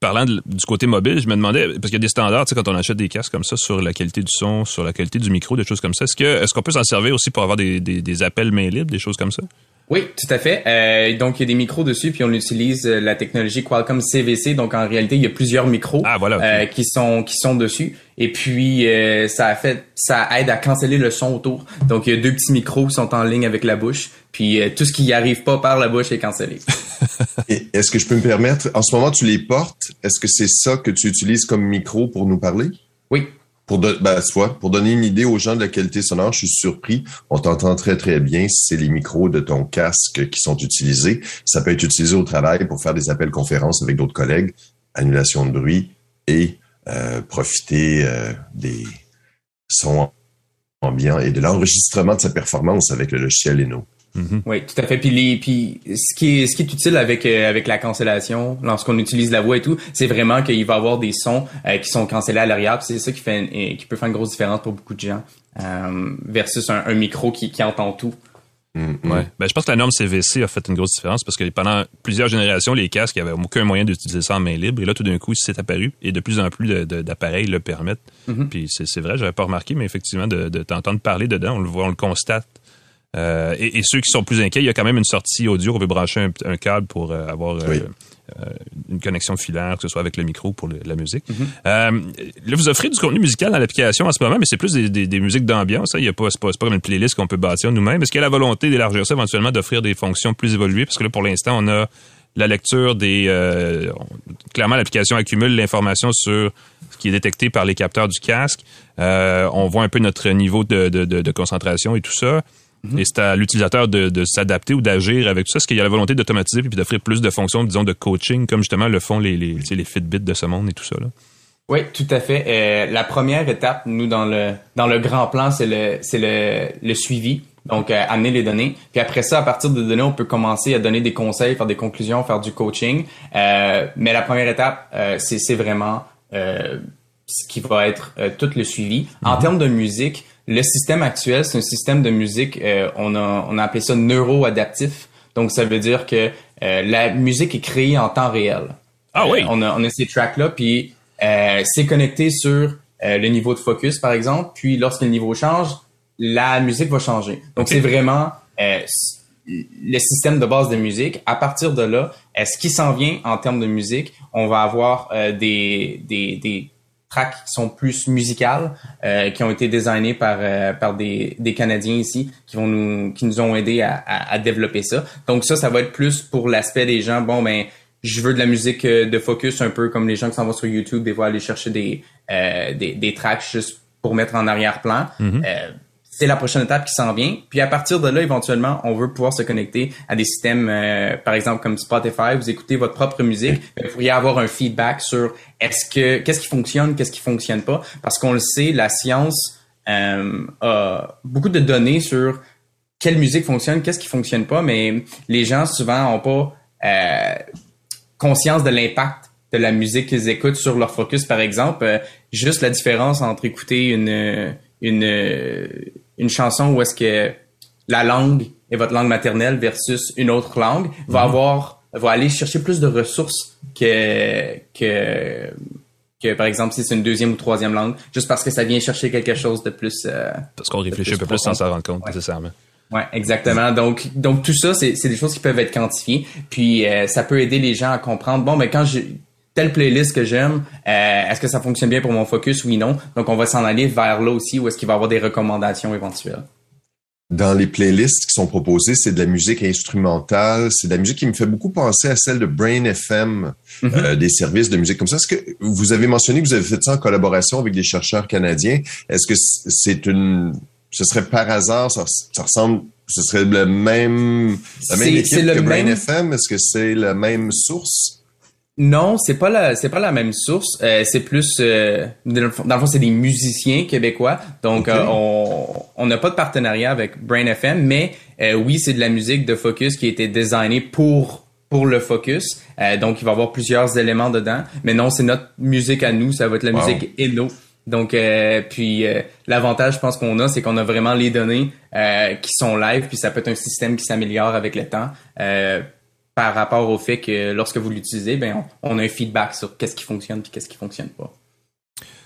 parlant du côté mobile, je me demandais, parce qu'il y a des standards, tu sais, quand on achète des casques comme ça, sur la qualité du son, sur la qualité du micro, des choses comme ça. Est-ce qu'on peut s'en servir aussi pour avoir des, des, des appels main libres, des choses comme ça? Oui, tout à fait. Euh, donc, il y a des micros dessus, puis on utilise euh, la technologie Qualcomm CVC. Donc, en réalité, il y a plusieurs micros ah, voilà, euh, qui sont qui sont dessus. Et puis, euh, ça a fait, ça aide à canceller le son autour. Donc, il y a deux petits micros qui sont en ligne avec la bouche. Puis, tout ce qui n'y arrive pas par la bouche est cancellé. Est-ce que je peux me permettre, en ce moment, tu les portes. Est-ce que c'est ça que tu utilises comme micro pour nous parler? Oui, pour, ben, pour donner une idée aux gens de la qualité sonore, je suis surpris. On t'entend très, très bien. C'est les micros de ton casque qui sont utilisés. Ça peut être utilisé au travail pour faire des appels conférences avec d'autres collègues, annulation de bruit et euh, profiter euh, des sons ambiants et de l'enregistrement de sa performance avec le logiciel Eno. Mhm. Oui, tout à fait. Puis, les, puis ce qui est ce qui est utile avec euh, avec la cancellation, lorsqu'on utilise la voix et tout, c'est vraiment qu'il va y avoir des sons euh, qui sont cancellés à l'arrière. C'est ça qui fait qui peut faire une grosse différence pour beaucoup de gens euh, versus un, micro qui, qui entend tout. Mm, ouais. Ben, je pense que la norme CVC a fait une grosse différence parce que pendant plusieurs générations, les casques n'avaient aucun moyen d'utiliser ça en main libre. Et là, tout d'un coup, c'est apparu et de plus en plus d'appareils le permettent. Mm-hmm. Puis c'est vrai, j'avais pas remarqué, mais effectivement, de, de t'entendre parler dedans, on le voit, on le constate euh, et, ceux qui sont plus inquiets, il y a quand même une sortie audio. On peut brancher un, câble pour euh, avoir euh, une connexion filaire, que ce soit avec le micro pour la musique. Mhm. là, vous offrez du contenu musical dans l'application en ce moment, mais c'est plus des, musiques d'ambiance. Hein. Il y a pas, c'est pas, comme une playlist qu'on peut bâtir nous-mêmes. Est-ce qu'il y a la volonté d'élargir ça éventuellement, d'offrir des fonctions plus évoluées? Parce que là, pour l'instant, on a la lecture des... clairement, l'application accumule l'information sur ce qui est détecté par les capteurs du casque. on voit un peu notre niveau de concentration et tout ça. Et c'est à l'utilisateur de, s'adapter ou d'agir avec tout ça. Est-ce qu'il y a la volonté d'automatiser puis d'offrir plus de fonctions, disons, de coaching, comme justement le font les, les, les de ce monde et tout ça? Là? Oui, tout à fait. Euh, la première étape, nous, dans le grand plan, c'est le suivi. Donc, euh, amener les données. Puis après ça, à partir des données, on peut commencer à donner des conseils, faire des conclusions, faire du coaching. Euh, mais la première étape, c'est vraiment ce qui va être tout le suivi. En mm-hmm. termes de musique, le système actuel, c'est un système de musique, euh, on, a, on a appelé ça neuroadaptif. Donc, ça veut dire que euh, la musique est créée en temps réel. Ah oui. Euh, on, a, on a ces tracks-là, puis c'est connecté sur le niveau de focus, par exemple. Puis, lorsque le niveau change, la musique va changer. Donc, c'est vraiment le système de base de musique. À partir de là, ce qui s'en vient en termes de musique, on va avoir des, des, des tracks qui sont plus musicales, euh, qui ont été designés par euh, par des, des Canadiens ici, qui vont nous qui nous ont aidé à, à, développer ça. Donc ça, ça va être plus pour l'aspect des gens. Bon ben, je veux de la musique euh, de focus, un peu comme les gens qui s'en vont sur YouTube, des fois aller chercher des des, des tracks juste pour mettre en arrière-plan. Mm-hmm c'est la prochaine étape qui s'en vient. Puis à partir de là, éventuellement, on veut pouvoir se connecter à des systèmes, euh, par exemple comme Spotify. Vous écoutez votre propre musique, vous pourriez avoir un feedback sur est-ce que qu'est-ce qui fonctionne, qu'est-ce qui fonctionne pas, parce qu'on le sait, la science euh, a beaucoup de données sur quelle musique fonctionne, qu'est-ce qui fonctionne pas, mais les gens souvent ont pas euh, conscience de l'impact de la musique qu'ils écoutent sur leur focus, par exemple. juste la différence entre écouter une une une chanson où est-ce que la langue est votre langue maternelle versus une autre langue va mhm. avoir va aller chercher plus de ressources que que que par exemple si c'est une deuxième ou troisième langue juste parce que ça vient chercher quelque chose de plus euh, parce qu'on réfléchit un peu plus sans s'en rendre compte nécessairement Ouais, exactement. Donc, donc tout ça, c'est, c'est des choses qui peuvent être quantifiées. Puis, euh, ça peut aider les gens à comprendre. Bon, mais quand je, telle playlist que j'aime, euh, est-ce que ça fonctionne bien pour mon focus, oui, non. Donc, on va s'en aller vers là aussi où est-ce qu'il va y avoir des recommandations éventuelles. Dans les playlists qui sont proposées, c'est de la musique instrumentale, c'est de la musique qui me fait beaucoup penser à celle de Brain FM, euh, des services de musique comme ça. Est-ce que vous avez mentionné que vous avez fait ça en collaboration avec des chercheurs canadiens? Est-ce que c'est une, ce serait par hasard, ça, ressemble, ce serait le même, la même équipe que Brain FM? Est-ce que c'est la même source? Non, c'est pas la c'est pas la même source. Euh, c'est plus euh, dans le fond c'est des musiciens québécois. Donc euh, on on n'a pas de partenariat avec Brain FM, mais oui c'est de la musique de Focus qui a été designée pour pour le Focus. donc il va y avoir plusieurs éléments dedans. Mais non, c'est notre musique à nous. Ça va être la musique Eno. Donc puis l'avantage je pense qu'on a c'est qu'on a vraiment les données qui sont live puis ça peut être un système qui s'améliore avec le temps par rapport au fait que lorsque vous l'utilisez, ben on, a un feedback sur qu'est-ce qui fonctionne et qu'est-ce qui fonctionne pas.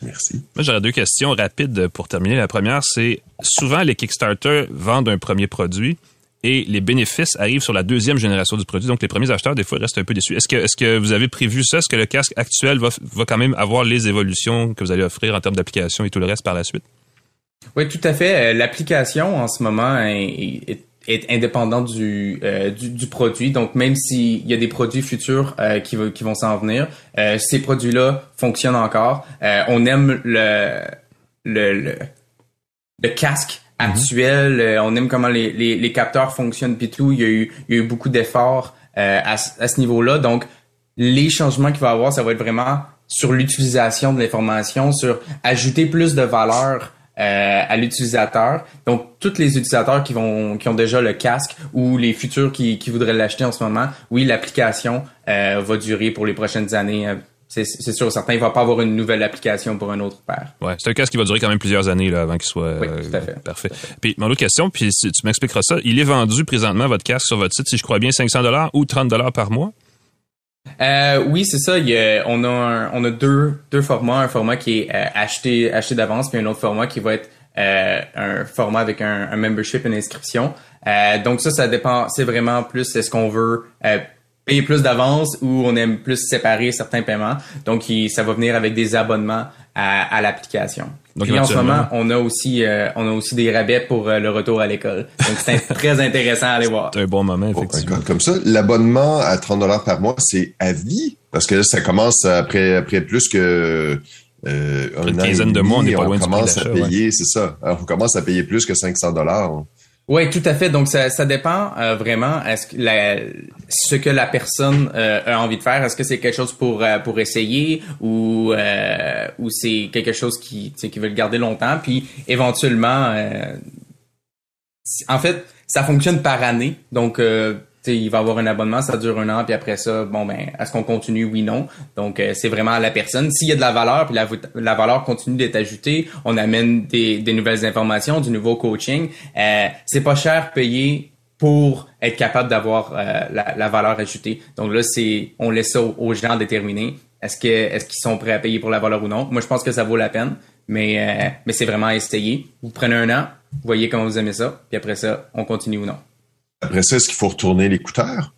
Merci. Moi, j'aurais deux questions rapides pour terminer. La première, c'est souvent les Kickstarter vendent un premier produit et les bénéfices arrivent sur la deuxième génération du produit. Donc, les premiers acheteurs, des fois, restent un peu déçus. Est-ce que, est-ce que vous avez prévu ça? Est-ce que le casque actuel va, va quand même avoir les évolutions que vous allez offrir en termes d'application et tout le reste par la suite? Oui, tout à fait. Euh, l'application, en ce moment, est est indépendant du, euh, du, du, produit. Donc, même s'il y a des produits futurs euh, qui, qui vont s'en venir, euh, ces produits-là fonctionnent encore. On aime le, le, le, le casque mhm. actuel. On aime comment les, les, les, capteurs fonctionnent puis tout. Il y a eu, il y a eu beaucoup d'efforts à, à ce niveau-là. Donc, les changements qu'il va y avoir, ça va être vraiment sur l'utilisation de l'information, sur ajouter plus de valeur euh, à l'utilisateur. Donc, tous les utilisateurs qui vont qui ont déjà le casque ou les futurs qui, qui voudraient l'acheter en ce moment, oui, l'application euh, va durer pour les prochaines années. Euh, c'est, sûr, certain, il va pas avoir une nouvelle application pour un autre paire. Ouais, c'est un casque qui va durer quand même plusieurs années là, avant qu'il soit oui, tout à fait. parfait. Puis mon autre question, puis tu m'expliqueras ça. Il est vendu présentement votre casque sur votre site, si je crois bien, 500 dollars ou 30 dollars par mois? Euh, oui, c'est ça. on a on a deux deux formats, un format qui est euh, acheté acheté d'avance, puis un autre format qui va être euh, un format avec un, un, membership, une inscription. donc ça, ça dépend. C'est vraiment plus est-ce qu'on veut payer plus d'avance ou on aime plus séparer certains paiements. Donc ça va venir avec des abonnements à, à l'application. Puis en ce moment, on a aussi euh, on a aussi des rabais pour euh, le retour à l'école. Donc c'est très intéressant à aller voir. C'est un bon moment effectivement. comme ça, l'abonnement à 30 dollars par mois, c'est à vie? Parce que là, ça commence après après plus que euh, une quinzaine de mois, on est pas loin on commence à payer, c'est ça. on commence à payer plus que 500 dollars. Oui, tout à fait. Donc, ça, ça dépend euh, vraiment est-ce que la, ce que la personne euh, a envie de faire. Est-ce que c'est quelque chose pour euh, pour essayer ou ou c'est quelque chose qui qui veut le garder longtemps? Puis éventuellement, en fait, ça fonctionne par année. Donc il va avoir un abonnement, ça dure un an, puis après ça, bon ben, est-ce qu'on continue, oui, non. Donc euh, c'est vraiment à la personne. S'il y a de la valeur, puis la, valeur continue d'être ajoutée, on amène des, des, nouvelles informations, du nouveau coaching. Euh, c'est pas cher payer pour être capable d'avoir euh, la, la, valeur ajoutée. Donc là, c'est on laisse ça aux, gens déterminer. Est-ce que est-ce qu'ils sont prêts à payer pour la valeur ou non Moi, je pense que ça vaut la peine, mais euh, mais c'est vraiment à essayer. Vous prenez un an, vous voyez comment vous aimez ça, puis après ça, on continue ou non. Après ça, est-ce qu'il faut retourner l'écouteur?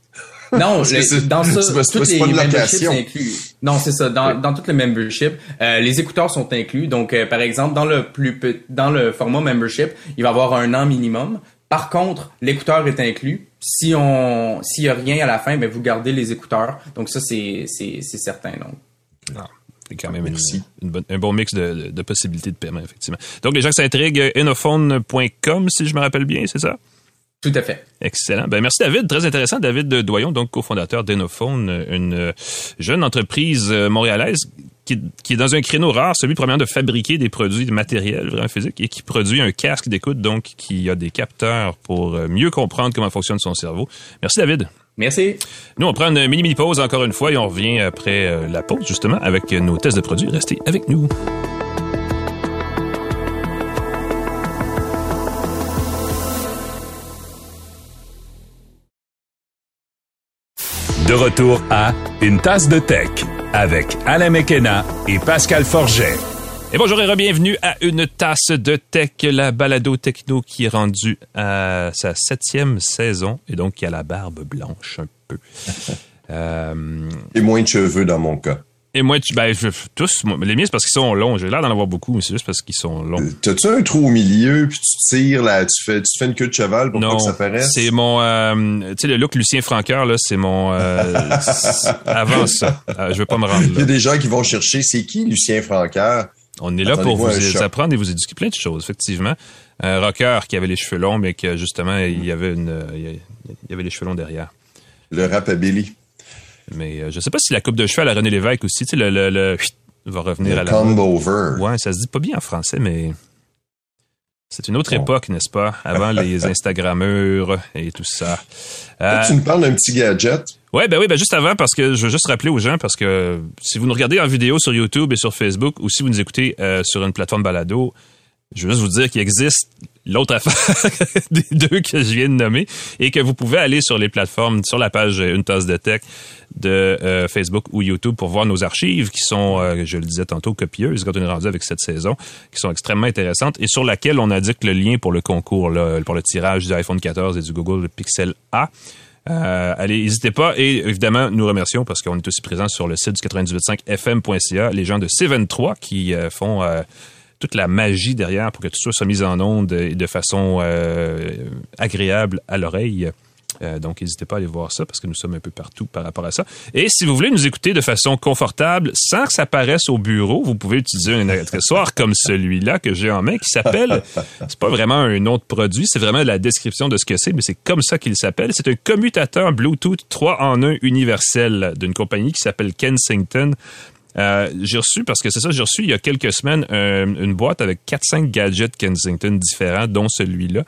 Non, dans ça, toutes les memberships sont inclus. Non, c'est ça. Dans, dans tout le membership, euh, les écouteurs sont inclus. Donc, euh, par exemple, dans le plus dans le format membership, il va y avoir un an minimum. Par contre, l'écouteur est inclus. Si on s'il y a rien à la fin, ben vous gardez les écouteurs. Donc ça, c'est c'est c'est certain. Donc. Ah, c'est quand même une, un bon mix de, de, possibilités de paiement, effectivement. Donc, les gens qui s'intriguent, enophone.com, si je me rappelle bien, c'est ça? Tout à fait. Excellent. Ben, merci David. Très intéressant. David Doyon, donc cofondateur d'Enophone, une jeune entreprise montréalaise qui, qui, est dans un créneau rare, celui premièrement de fabriquer des produits de matériel vraiment physique et qui produit un casque d'écoute, donc qui a des capteurs pour mieux comprendre comment fonctionne son cerveau. Merci David. Merci. Nous, on prend une mini-mini pause encore une fois et on revient après la pause, justement, avec nos tests de produits. Restez avec nous. De retour à Une tasse de tech avec Alain Mekena et Pascal Forget. Et bonjour et bienvenue à Une tasse de tech, la balado techno qui est rendue à sa septième saison et donc qui a la barbe blanche un peu. Euh, et moins de cheveux dans mon cas. Et moi, tu, ben, je, tous, les miens, c'est parce qu'ils sont longs. J'ai l'air d'en avoir beaucoup, mais c'est juste parce qu'ils sont longs. T'as-tu un trou au milieu, puis tu tires, là, tu fais, tu fais une queue de cheval pour pas que ça paraisse? c'est mon, euh, tu sais, le look Lucien Franqueur, là, c'est mon, euh, avant ça. Euh, je veux pas me rendre là. Il y a des gens qui vont chercher, c'est qui Lucien Franqueur? On est là pour vous apprendre et vous éduquer plein de choses, effectivement. Un rocker qui avait les cheveux longs, mais que, justement, il y avait une, il y avait les cheveux longs derrière. Le rapabilly. Mais euh, je sais pas si la coupe de cheval à René Lévesque aussi, tu sais, le, le, le va revenir à la. over. Ouais, ça se dit pas bien en français, mais c'est une autre époque, n'est-ce pas? Avant les Instagrammeurs et tout ça. Euh, tu nous parles d'un petit gadget? Ouais, ben oui, ben juste avant, parce que je veux juste rappeler aux gens, parce que si vous nous regardez en vidéo sur YouTube et sur Facebook, ou si vous nous écoutez euh, sur une plateforme balado, je veux juste vous dire qu'il existe l'autre affaire des deux que je viens de nommer et que vous pouvez aller sur les plateformes, sur la page Une tasse de tech de euh, Facebook ou YouTube pour voir nos archives qui sont, euh, je le disais tantôt, copieuses quand on est rendu avec cette saison, qui sont extrêmement intéressantes et sur laquelle on indique le lien pour le concours, pour le tirage du iPhone 14 et du Google Pixel A. Euh, allez, n'hésitez pas. Et évidemment, nous remercions parce qu'on est aussi présents sur le site du 98.5fm.ca, les gens de C23 qui font toute la magie derrière pour que tout ça soit mis en onde de façon euh, agréable à l'oreille. Euh, donc, n'hésitez pas à aller voir ça parce que nous sommes un peu partout par rapport à ça. Et si vous voulez nous écouter de façon confortable, sans que ça paraisse au bureau, vous pouvez utiliser un accessoire comme celui-là que j'ai en main qui s'appelle, c'est pas vraiment un de produit, c'est vraiment la description de ce que c'est, mais c'est comme ça qu'il s'appelle. C'est un commutateur Bluetooth 3 en 1 universel d'une compagnie qui s'appelle Kensington. Euh, j'ai reçu, parce que c'est ça, j'ai reçu il y a quelques semaines une boîte avec 4-5 gadgets Kensington différents, dont celui-là.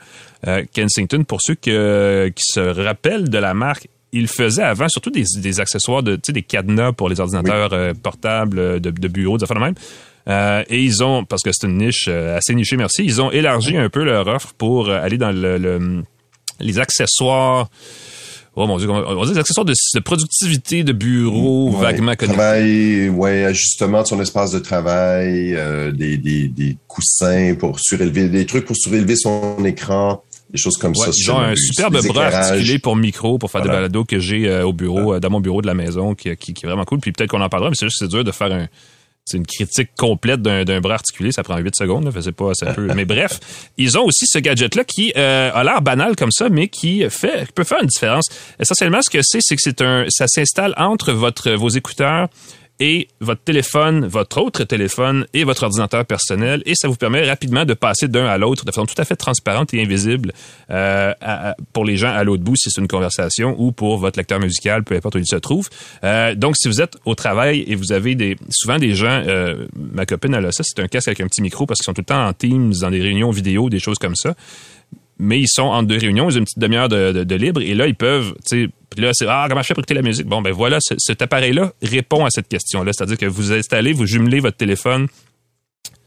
Euh, Kensington, pour ceux qui se rappellent de la marque, il faisait avant surtout des, accessoires, de, des cadenas pour les ordinateurs euh, portables, de, bureau, des affaires de même. et ils ont, parce que c'est une niche assez nichée, merci, ils ont élargi un peu leur offre pour aller dans le les accessoires oh mon dieu, on va dire des accessoires de, productivité de bureau vaguement connectés. Travail, ouais, ajustement de son espace de travail, euh, des, des, des coussins pour surélever, des trucs pour surélever son écran des choses comme ça. Ils ont un superbe bras articulé pour micro, pour faire des balados que j'ai euh, au bureau, euh, dans mon bureau de la maison, qui, qui, qui est vraiment cool. Puis peut-être qu'on en parlera, mais c'est juste c'est dur de faire un, c'est une critique complète d'un bras articulé, ça prend 8 secondes, là, pas ça peut. mais bref, ils ont aussi ce gadget là qui euh, a l'air banal comme ça mais qui fait peut faire une différence. Essentiellement ce que c'est c'est que c'est un ça s'installe entre votre vos écouteurs et votre téléphone, votre autre téléphone et votre ordinateur personnel, et ça vous permet rapidement de passer d'un à l'autre de façon tout à fait transparente et invisible euh, pour les gens à l'autre bout si c'est une conversation ou pour votre lecteur musical, peu importe où il se trouve. Euh, donc, si vous êtes au travail et vous avez des souvent des gens, euh, ma copine elle a ça, c'est un casque avec un petit micro parce qu'ils sont tout le temps en Teams, dans des réunions vidéo, des choses comme ça mais ils sont en deux réunions, ils ont une petite demi-heure de, libre, et là, ils peuvent, tu sais, là, c'est, ah, comment je fais pour écouter la musique? Bon, ben voilà, cet appareil-là répond à cette question-là. C'est-à-dire que vous installez, vous jumelez votre téléphone.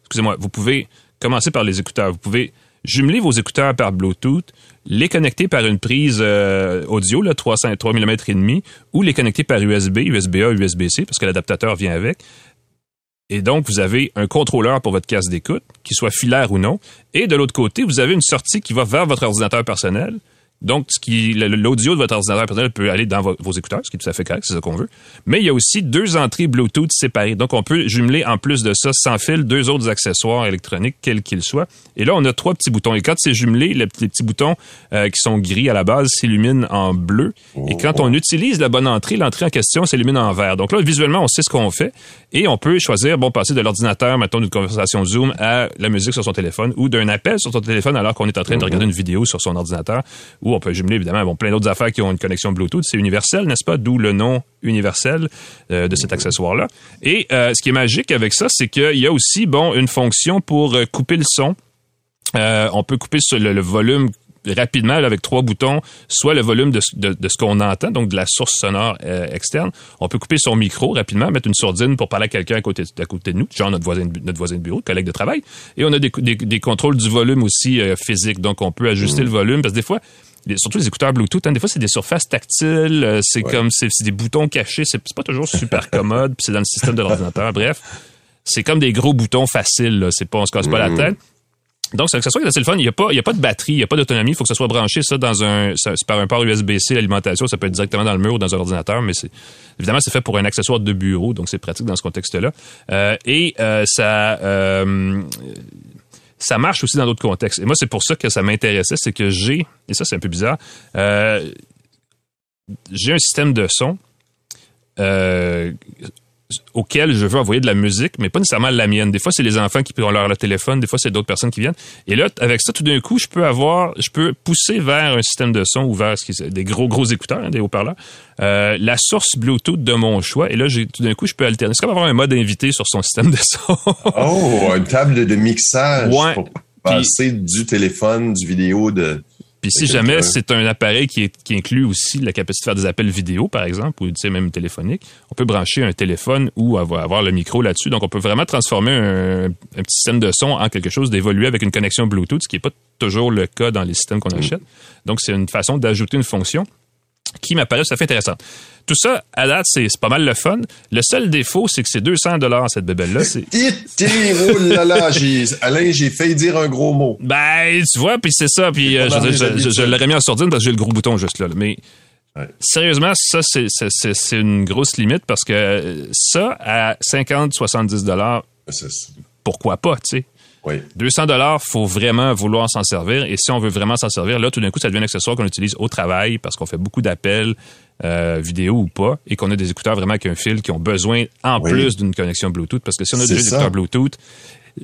Excusez-moi, vous pouvez commencer par les écouteurs. Vous pouvez jumeler vos écouteurs par Bluetooth, les connecter par une prise euh, audio, là, 3, 3 mm et demi, ou les connecter par USB, USB-A, USB-C, parce que l'adaptateur vient avec. Et donc, vous avez un contrôleur pour votre casque d'écoute, qu'il soit filaire ou non. Et de l'autre côté, vous avez une sortie qui va vers votre ordinateur personnel donc, ce qui, l'audio de votre ordinateur personnel peut aller dans vos, écouteurs, ce qui est tout à fait correct, c'est ce qu'on veut. Mais il y a aussi deux entrées Bluetooth séparées. Donc, on peut jumeler en plus de ça, sans fil, deux autres accessoires électroniques, quels qu'ils soient. Et là, on a trois petits boutons. Et quand c'est jumelé, les, petits boutons euh, qui sont gris à la base s'illuminent en bleu. Et quand on utilise la bonne entrée, l'entrée en question s'illumine en vert. Donc là, visuellement, on sait ce qu'on fait. Et on peut choisir, bon, passer de l'ordinateur, mettons, d'une conversation Zoom à la musique sur son téléphone ou d'un appel sur son téléphone alors qu'on est en train de regarder une vidéo sur son ordinateur on peut jumeler évidemment bon, plein d'autres affaires qui ont une connexion Bluetooth. C'est universel, n'est-ce pas? D'où le nom universel euh, de cet accessoire-là. Et euh, ce qui est magique avec ça, c'est qu'il y a aussi bon une fonction pour euh, couper le son. on peut couper le, volume rapidement avec trois boutons, soit le volume de, ce qu'on entend, donc de la source sonore externe. On peut couper son micro rapidement, mettre une sourdine pour parler à quelqu'un à côté, à côté de nous, genre notre voisin, notre voisin de bureau, collègue de travail. Et on a des, des, contrôles du volume aussi physique, donc on peut ajuster le volume, parce que des fois, surtout les écouteurs Bluetooth, hein, des fois c'est des surfaces tactiles, euh, c'est comme c'est des boutons cachés, c'est pas toujours super commode, puis c'est dans le système de l'ordinateur. Bref, c'est comme des gros boutons faciles, c'est pas on se casse pas la mm-hmm. tête. Donc, c'est qui est assez le fun. Il n'y a, pas, il y a pas de batterie, il n'y a pas d'autonomie. Il faut que ça soit branché, ça, dans un, ça, par un port USB-C, l'alimentation. Ça peut être directement dans le mur ou dans un ordinateur, mais c'est, évidemment, c'est fait pour un accessoire de bureau. Donc, c'est pratique dans ce contexte-là. Euh, et, euh, ça, euh, ça marche aussi dans d'autres contextes. Et moi, c'est pour ça que ça m'intéressait. C'est que j'ai, et ça, c'est un peu bizarre, euh, j'ai un système de son, euh, auquel je veux envoyer de la musique, mais pas nécessairement la mienne. Des fois, c'est les enfants qui prennent leur le téléphone, des fois, c'est d'autres personnes qui viennent. Et là, avec ça, tout d'un coup, je peux avoir, je peux pousser vers un système de son ou vers ce qui est des gros, gros écouteurs, hein, des haut-parleurs, euh, la source Bluetooth de mon choix. Et là, j'ai, tout d'un coup, je peux alterner. C'est comme avoir un mode invité sur son système de son. oh, une table de mixage Ouais. pour passer du téléphone, du vidéo, de... Puis si jamais c'est un appareil qui, est- qui inclut aussi la capacité de faire des appels vidéo, par exemple, ou tu sais, même téléphonique, on peut brancher un téléphone ou avoir, avoir le micro là-dessus. Donc, on peut vraiment transformer un, un petit système de son en quelque chose d'évolué avec une connexion Bluetooth, ce qui n'est pas toujours le cas dans les systèmes qu'on achète. Donc, c'est une façon d'ajouter une fonction qui m'apparaît tout à fait intéressante. Tout ça, à date, c'est pas mal le fun. Le seul défaut, c'est que c'est 200 dollars cette bébelle-là. Oh là là, Alain, j'ai failli dire un gros mot. Ben, tu vois, puis c'est ça. Puis euh, je, l'aurais mis en sourdine parce que j'ai le gros bouton juste là. là. Mais Ouais. sérieusement, ça, c'est- une grosse limite parce que euh, ça, à 50, 70 dollars, pourquoi pas, tu sais? Oui. 200 dollars, faut vraiment vouloir s'en servir. Et si on veut vraiment s'en servir, là, tout d'un coup, ça devient un accessoire qu'on utilise au travail parce qu'on fait beaucoup d'appels euh, vidéo ou pas et qu'on a des écouteurs vraiment avec un fil qui ont besoin en Oui. plus d'une connexion Bluetooth parce que si on a déjà des écouteurs Bluetooth,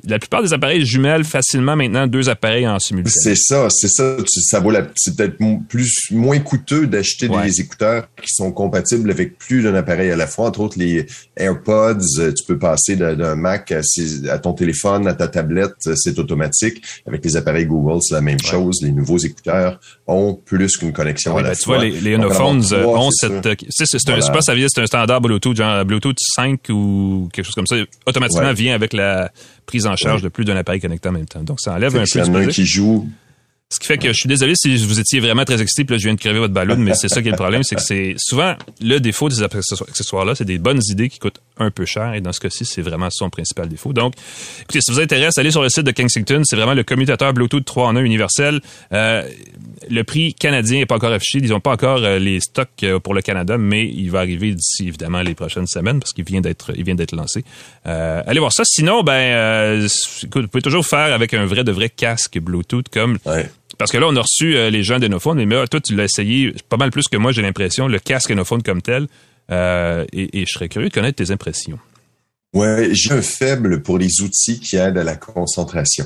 la plupart des appareils jumellent facilement maintenant deux appareils en simultané. C'est ça, c'est ça. Tu- Ça vaut la, c'est peut-être plus, moins coûteux d'acheter Ouais. des écouteurs qui sont compatibles avec plus d'un appareil à la fois. Entre autres, les AirPods, euh, tu peux passer d'un Mac à, ton téléphone, à ta tablette, euh, c'est automatique. Avec les appareils Google, c'est la même chose. Les nouveaux écouteurs ont plus qu'une connexion à la ben, tu fois. vois, les, les Unophones euh, ont cette. C'est, c'est, c'est un, Voilà. que ça vient, c'est un standard Bluetooth, genre Bluetooth 5 ou quelque chose comme ça. Automatiquement vient avec la prise en charge de plus d'un appareil connecté en même temps. Donc, ça enlève Fait un peu s'il y du en a un plaisir. qui joue, Ce qui fait que je suis désolé si vous étiez vraiment très excité, puis là, je viens de crever votre ballon, mais c'est ça qui est le problème, c'est que c'est souvent le défaut des accessoires- accessoires-là, c'est des bonnes idées qui coûtent un peu cher, et dans ce cas-ci, c'est vraiment son principal défaut. Donc, écoutez, si vous intéresse, allez sur le site de Kensington, c'est vraiment le commutateur Bluetooth 3 en 1 universel. Euh, le prix canadien n'est pas encore affiché, ils n'ont pas encore euh, les stocks euh, pour le Canada, mais il va arriver d'ici évidemment les prochaines semaines parce qu'il vient d'être il vient d'être lancé. Euh, allez voir ça. Sinon, ben, euh, écoute, vous pouvez toujours faire avec un vrai de vrai casque Bluetooth comme ouais. parce que là, on a reçu euh, les gens d'Enophone, mais toi, tu l'as essayé pas mal plus que moi, j'ai l'impression, le casque Enophone comme tel. Euh, et, je serais curieux de connaître tes impressions. Ouais, j'ai un faible pour les outils qui aident à la concentration.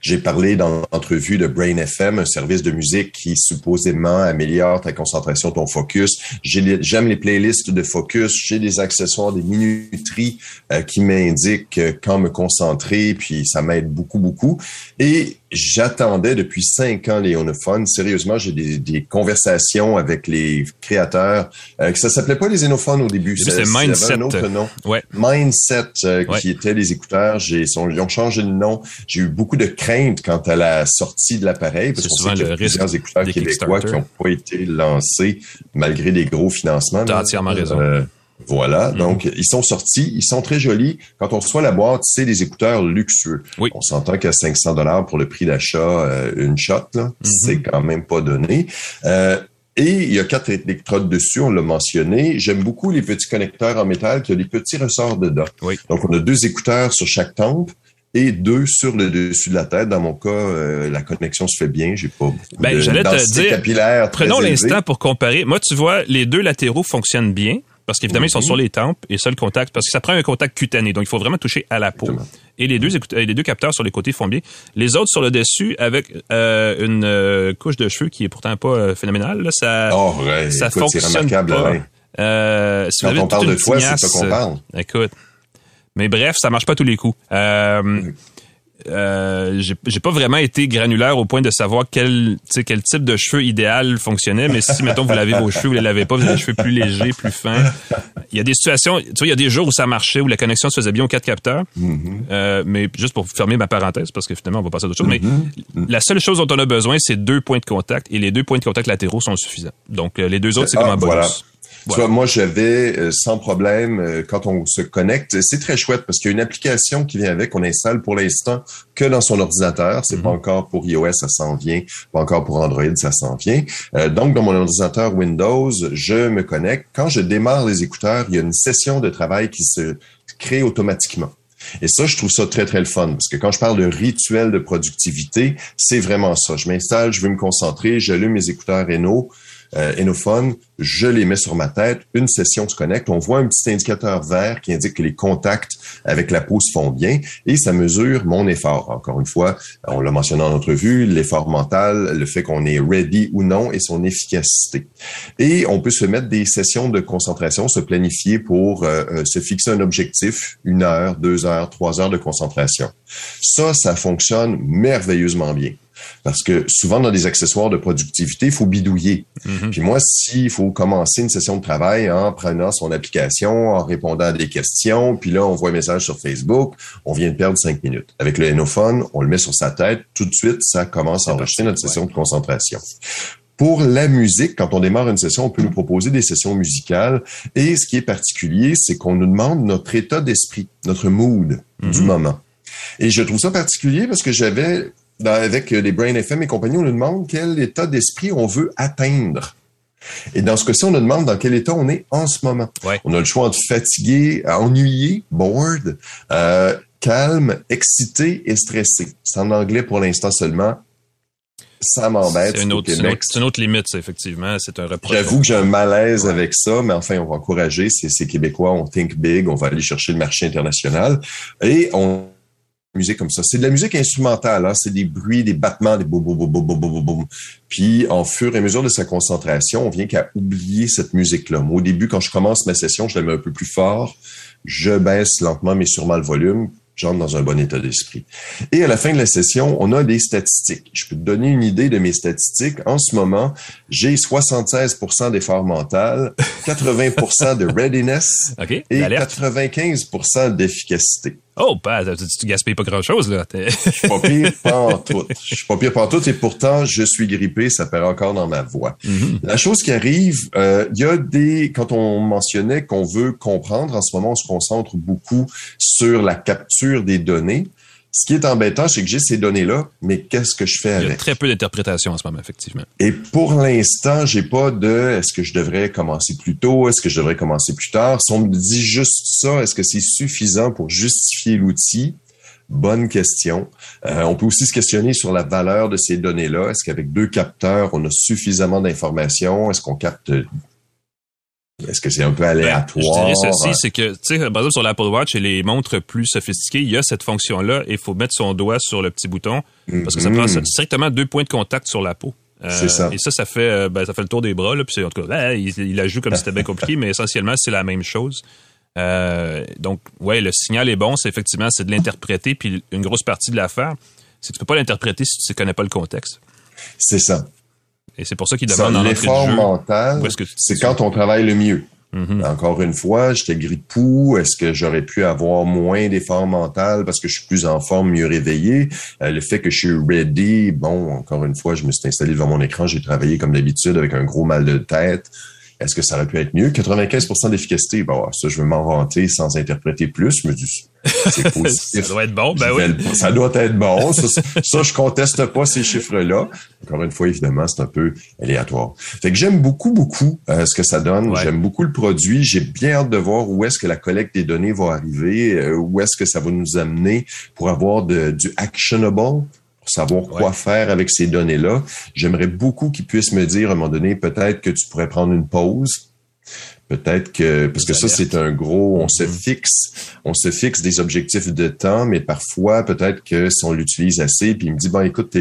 J'ai parlé dans l'entrevue de Brain FM, un service de musique qui supposément améliore ta concentration, ton focus. J'aime les playlists de focus. J'ai des accessoires, des minuteries euh, qui m'indiquent euh, quand me concentrer, puis ça m'aide beaucoup, beaucoup. Et j'attendais depuis cinq ans les Onophones. Sérieusement, j'ai des, des conversations avec les créateurs. Euh, que ça s'appelait pas les Onophones au début. avait Mindset. un autre nom. Ouais. Mindset, euh, Ouais. qui étaient les écouteurs. J'ai, ils ont changé de nom. J'ai eu beaucoup de crainte quant à la sortie de l'appareil parce qu'on souvent sait qu'il y le a risque plusieurs écouteurs québécois qui n'ont pas été lancés malgré des gros financements. T'as entièrement raison. Euh, voilà. Mhm. Donc, ils sont sortis. Ils sont très jolis. Quand on reçoit la boîte, c'est des écouteurs luxueux. Oui. On s'entend qu'à 500 dollars pour le prix d'achat, euh, une shot, là, Mhm. c'est quand même pas donné. Euh, et il y a quatre électrodes dessus, on l'a mentionné. J'aime beaucoup les petits connecteurs en métal qui ont des petits ressorts dedans. Oui. Donc, on a deux écouteurs sur chaque tempe et deux sur le dessus de la tête. Dans mon cas, euh, la connexion se fait bien. J'ai pas beaucoup Ben, de j'allais te dire, capillaire Prenons l'instant pour comparer. Moi, tu vois, les deux latéraux fonctionnent bien. Parce qu'évidemment, ils sont sur les tempes et seul contact, parce que ça prend un contact cutané. Donc, il faut vraiment toucher à la peau. Exactement. Et les deux, les deux capteurs sur les côtés font bien. Les autres sur le dessus, avec euh, une euh, couche de cheveux qui est pourtant pas euh, phénoménale, là, ça, Oh, ouais, ça écoute, c'est fonctionne remarquable, pas. Alain. Euh, si Quand on parle de toi, c'est ça qu'on parle. Écoute. Mais bref, ça marche pas tous les coups. Euh, euh, j'ai pas vraiment été granulaire au point de savoir quel, tu sais, quel type de cheveux idéal fonctionnait, mais si, mettons, vous lavez vos cheveux, vous les lavez pas, vous avez les cheveux plus légers, plus fins. Il y a des situations, tu vois, il y a des jours où ça marchait, où la connexion se faisait bien aux quatre capteurs. Mm-hmm. Euh, mais juste pour fermer ma parenthèse, parce que finalement, on va passer à d'autres choses, Mm-hmm. mais la seule chose dont on a besoin, c'est deux points de contact, et les deux points de contact latéraux sont suffisants. Donc, euh, les deux autres, c'est Ah, comme un bonus. voilà. Tu vois, moi, j'avais euh, sans problème euh, quand on se connecte. C'est très chouette parce qu'il y a une application qui vient avec qu'on installe pour l'instant que dans son ordinateur. C'est pas mhm. encore pour iOS, ça s'en vient. Pas encore pour Android, ça s'en vient. Euh, donc, dans mon ordinateur Windows, je me connecte. Quand je démarre les écouteurs, il y a une session de travail qui se crée automatiquement. Et ça, je trouve ça très, très le fun, parce que quand je parle de rituel de productivité, c'est vraiment ça. Je m'installe, je veux me concentrer, j'allume mes écouteurs Reno, euh, je les mets sur ma tête, une session se connecte, on voit un petit indicateur vert qui indique que les contacts avec la peau se font bien et ça mesure mon effort. Encore une fois, on l'a mentionné en entrevue, l'effort mental, le fait qu'on est ready ou non et son efficacité. Et on peut se mettre des sessions de concentration, se planifier pour euh, euh, se fixer un objectif, une heure, deux heures, trois heures de concentration. Ça, ça fonctionne merveilleusement bien. Parce que souvent, dans des accessoires de productivité, il faut bidouiller. Mhm. Puis moi, s'il faut commencer une session de travail en prenant son application, en répondant à des questions, puis là, on voit un message sur Facebook, on vient de perdre cinq minutes. Avec le Enophone, on le met sur sa tête, tout de suite, ça commence à enregistrer notre session de concentration. Pour la musique, quand on démarre une session, on peut nous proposer des sessions musicales. Et ce qui est particulier, c'est qu'on nous demande notre état d'esprit, notre mood du mhm. moment. Et je trouve ça particulier parce que j'avais avec les Brain FM et compagnie, on nous demande quel état d'esprit on veut atteindre. Et dans ce cas-ci, on nous demande dans quel état on est en ce moment. On a le choix entre fatigué, ennuyé, bored, euh, calme, excité et stressé. C'est en anglais pour l'instant seulement. Ça m'embête. C'est une, autre, une autre limite, ça, effectivement. C'est un reproche. J'avoue que j'ai un malaise avec ça, mais enfin, on va encourager. C'est Québécois, on think big, on va aller chercher le marché international. Et on musique comme ça. C'est de la musique instrumentale, hein? c'est des bruits, des battements, des boum, boum, boum, boum, boum, boum, Puis, en fur et à mesure de sa concentration, on vient qu'à oublier cette musique-là. Moi, au début, quand je commence ma session, je la mets un peu plus fort. Je baisse lentement mais sûrement le volume j'entre dans un bon état d'esprit. Et à la fin de la session, on a des statistiques. Je peux te donner une idée de mes statistiques. En ce moment, j'ai 76 d'effort mental, 80 de readiness et 95 d'efficacité. Oh, bah, tu, gaspilles pas grand-chose, là. Je suis pas pire tout. Je suis pas pire tout. et pourtant, je suis grippé, ça perd encore dans ma voix. Mm-hmm. La chose qui arrive, euh, il y a des, quand on mentionnait qu'on veut comprendre, en ce moment, on se concentre beaucoup sur la capture des données. Ce qui est embêtant, c'est que j'ai ces données-là, mais qu'est-ce que je fais avec? Il y a très peu d'interprétation en ce moment, effectivement. Et pour l'instant, j'ai pas de est-ce que je devrais commencer plus tôt, est-ce que je devrais commencer plus tard? Si on me dit juste ça, est-ce que c'est suffisant pour justifier l'outil? Bonne question. Euh, on peut aussi se questionner sur la valeur de ces données-là. Est-ce qu'avec deux capteurs, on a suffisamment d'informations? Est-ce qu'on capte est-ce que c'est un peu ben, aléatoire? je dirais ceci, c'est que, tu sais, par exemple, sur l'Apple Watch et les montres plus sophistiquées, il y a cette fonction-là et il faut mettre son doigt sur le petit bouton parce que ça prend mm-hmm. strictement deux points de contact sur la peau. Euh, c'est ça. Et ça, ça fait, euh, ben, ça fait le tour des bras, là, puis en tout cas, ben, il, il, la joue comme si c'était bien compliqué, mais essentiellement, c'est la même chose. Euh, donc, ouais, le signal est bon, c'est effectivement, c'est de l'interpréter, puis une grosse partie de l'affaire, c'est que tu peux pas l'interpréter si tu ne connais pas le contexte. C'est ça. Et c'est pour ça qu'il demande l'effort mental. C'est quand on travaille le mieux. Mm-hmm. Encore une fois, j'étais grippou. Est-ce que j'aurais pu avoir moins d'effort mental parce que je suis plus en forme, mieux réveillé? Euh, le fait que je suis ready, bon, encore une fois, je me suis installé devant mon écran, j'ai travaillé comme d'habitude avec un gros mal de tête. Est-ce que ça aurait pu être mieux? 95% d'efficacité, bon, ça, je veux m'en vanter sans interpréter plus. Je me dis, c'est positif. ça doit être bon, ben oui. Ça doit être bon. Ça, ça je conteste pas ces chiffres-là. Encore une fois, évidemment, c'est un peu aléatoire. Fait que j'aime beaucoup, beaucoup euh, ce que ça donne. J'aime beaucoup le produit. J'ai bien hâte de voir où est-ce que la collecte des données va arriver, euh, où est-ce que ça va nous amener pour avoir de, du actionable savoir quoi faire avec ces données-là. J'aimerais beaucoup qu'ils puissent me dire à un moment donné, peut-être que tu pourrais prendre une pause. Peut-être que, parce que ça, c'est un gros, on se mm-hmm. fixe, on se fixe des objectifs de temps, mais parfois, peut-être que si on l'utilise assez, puis il me dit, bon, écoute,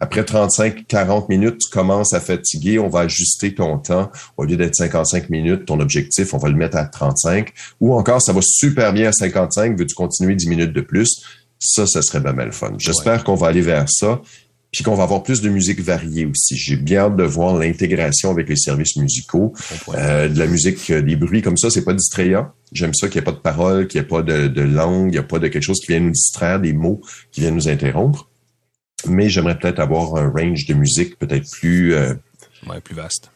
après 35, 40 minutes, tu commences à fatiguer, on va ajuster ton temps. Au lieu d'être 55 minutes, ton objectif, on va le mettre à 35. Ou encore, ça va super bien à 55, veux-tu continuer 10 minutes de plus? Ça, ça serait pas mal fun. J'espère qu'on va aller vers ça, puis qu'on va avoir plus de musique variée aussi. J'ai bien hâte de voir l'intégration avec les services musicaux. Euh, de la musique, euh, des bruits comme ça, c'est pas distrayant. J'aime ça qu'il n'y ait pas de paroles, qu'il n'y ait pas de, langue, il n'y a pas de quelque chose qui vient nous distraire, des mots qui viennent nous interrompre. Mais j'aimerais peut-être avoir un range de musique peut-être plus... Euh, plus vaste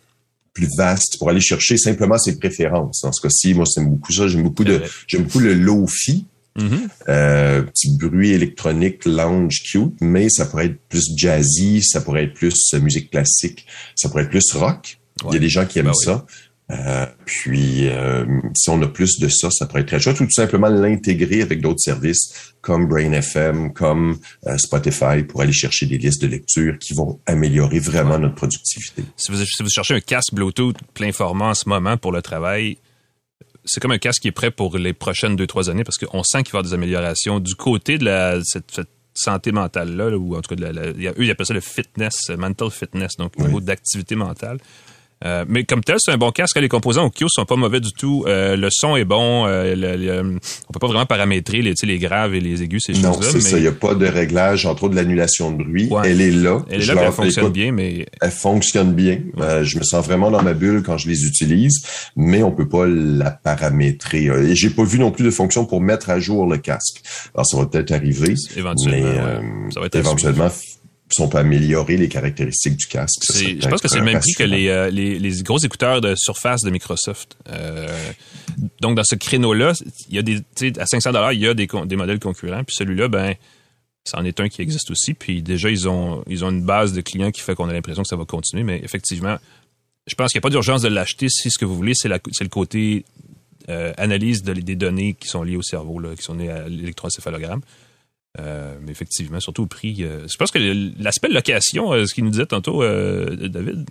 plus vaste pour aller chercher simplement ses préférences. Dans ce cas-ci, moi, c'est beaucoup ça. J'aime beaucoup de, j'aime beaucoup le Mm-hmm. euh, petit bruit électronique, lounge, cute, mais ça pourrait être plus jazzy, ça pourrait être plus euh, musique classique, ça pourrait être plus rock. Il y a des gens qui aiment ben ça. Euh, puis, euh, si on a plus de ça, ça pourrait être très chouette, ou tout simplement l'intégrer avec d'autres services comme Brain FM, comme euh, Spotify, pour aller chercher des listes de lecture qui vont améliorer vraiment notre productivité. Si vous, si vous cherchez un casque Bluetooth plein format en ce moment pour le travail, c'est comme un casque qui est prêt pour les prochaines deux, trois années parce qu'on sent qu'il va y avoir des améliorations du côté de la, cette, santé mentale-là, ou en tout cas, de la, eux, ils appellent ça le fitness, mental fitness, donc au niveau d'activité mentale. Euh, mais comme tel, c'est un bon casque. Les composants au Kyo sont pas mauvais du tout. Euh, le son est bon. Euh, le, on peut pas vraiment paramétrer les, les graves et les aigus, ces choses-là. Non, c'est ça. Il n'y a pas de réglage, entre autres de l'annulation de bruit. Elle est là. Elle est là, elle fonctionne bien, mais... Elle fonctionne bien. je me sens vraiment dans ma bulle quand je les utilise, mais on peut pas la paramétrer. Et j'ai pas vu non plus de fonction pour mettre à jour le casque. Alors, ça va peut-être arriver. Éventuellement, mais, ça va être éventuellement si on peut améliorer les caractéristiques du casque. je pense que c'est le même prix que euh, les, les, gros écouteurs de surface de Microsoft. Euh, donc, dans ce créneau-là, il y a des, à 500 dollars, il y a des, des modèles concurrents. Puis celui-là, ben, c'en est un qui existe aussi. Puis déjà, ils ont, ils ont une base de clients qui fait qu'on a l'impression que ça va continuer. Mais effectivement, je pense qu'il n'y a pas d'urgence de l'acheter si ce que vous voulez, c'est le côté euh, analyse des données qui sont liées au cerveau, là, qui sont liées à l'électroencéphalogramme. Euh, mais effectivement, surtout au prix. Euh, je pense que l'aspect location, euh, ce qu'il nous disait tantôt, David,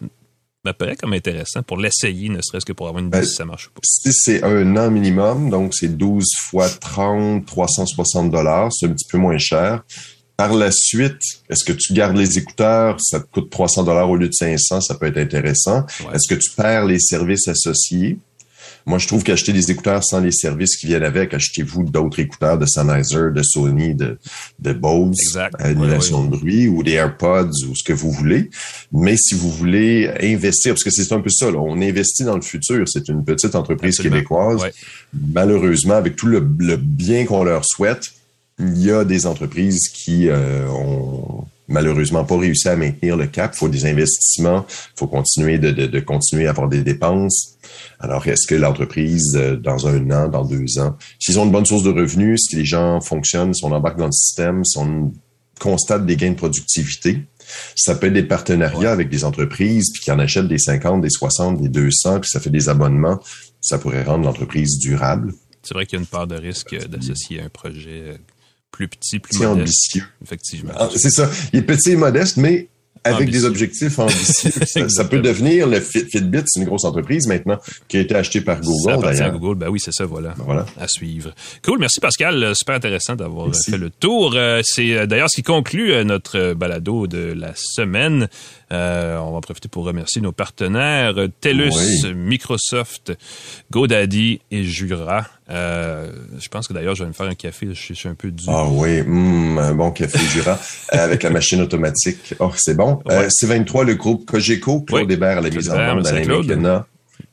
m'apparaît comme intéressant pour l'essayer, ne serait-ce que pour avoir une idée ben, si ça marche ou pas. Si c'est un an minimum, donc c'est 12 fois 30, 360 dollars, c'est un petit peu moins cher. Par la suite, est-ce que tu gardes les écouteurs, ça te coûte 300 dollars au lieu de 500, ça peut être intéressant. Est-ce que tu perds les services associés? Moi, je trouve qu'acheter des écouteurs sans les services qui viennent avec, achetez-vous d'autres écouteurs de Sennheiser, de Sony, de, de Bose, annulation de bruit, ou des AirPods, ou ce que vous voulez. Mais si vous voulez investir, parce que c'est un peu ça, on investit dans le futur. C'est une petite entreprise québécoise. Malheureusement, avec tout le, bien qu'on leur souhaite, il y a des entreprises qui euh, ont malheureusement pas réussi à maintenir le cap. Il faut des investissements, il faut continuer de, de, de, continuer à avoir des dépenses. Alors, est-ce que l'entreprise, euh, dans un an, dans deux ans, s'ils ont une bonne source de revenus, si les gens fonctionnent, si on embarque dans le système, si on constate des gains de productivité, ça peut être des partenariats avec des entreprises, puis qui en achètent des 50, des 60, des 200, puis ça fait des abonnements. Ça pourrait rendre l'entreprise durable. C'est vrai qu'il y a une part de risque d'associer un projet plus petit, plus ambitieux. Effectivement. Ah, c'est ça. Il est petit et modeste, mais avec des objectifs ambitieux. ça, peut devenir le Fitbit, c'est une grosse entreprise maintenant qui a été achetée par Google. Ça Google, ben oui, c'est ça, voilà. Ben voilà. À suivre. Cool, merci Pascal, euh, super intéressant d'avoir fait le tour. Euh, c'est euh, d'ailleurs ce qui conclut notre balado de la semaine. Euh, on va profiter pour remercier nos partenaires TELUS, Microsoft, GoDaddy et Jura. Euh, je pense que d'ailleurs, je vais me faire un café. Je suis, un peu dur. Ah oui, hmm, un bon café Jura avec la machine automatique. Oh, c'est bon. Euh, C23, le groupe Cogeco, Claude Hébert à la mise en œuvre d'Alain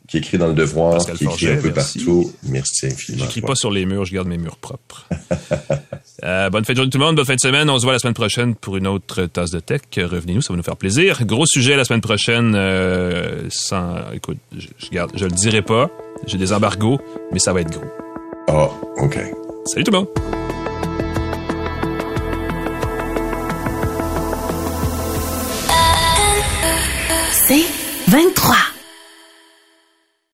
qui écrit dans le devoir, qui écrit un peu partout. Merci infiniment. J'écris pas sur les murs, je garde mes murs propres. Euh, bonne fin de journée tout le monde, bonne fin de semaine. On se voit la semaine prochaine pour une autre tasse de tech. Revenez-nous, ça va nous faire plaisir. Gros sujet la semaine prochaine. Euh, sans, écoute, je, je, garde, je le dirai pas. J'ai des embargos, mais ça va être gros. Ah, ok. Salut tout le monde. C'est 23.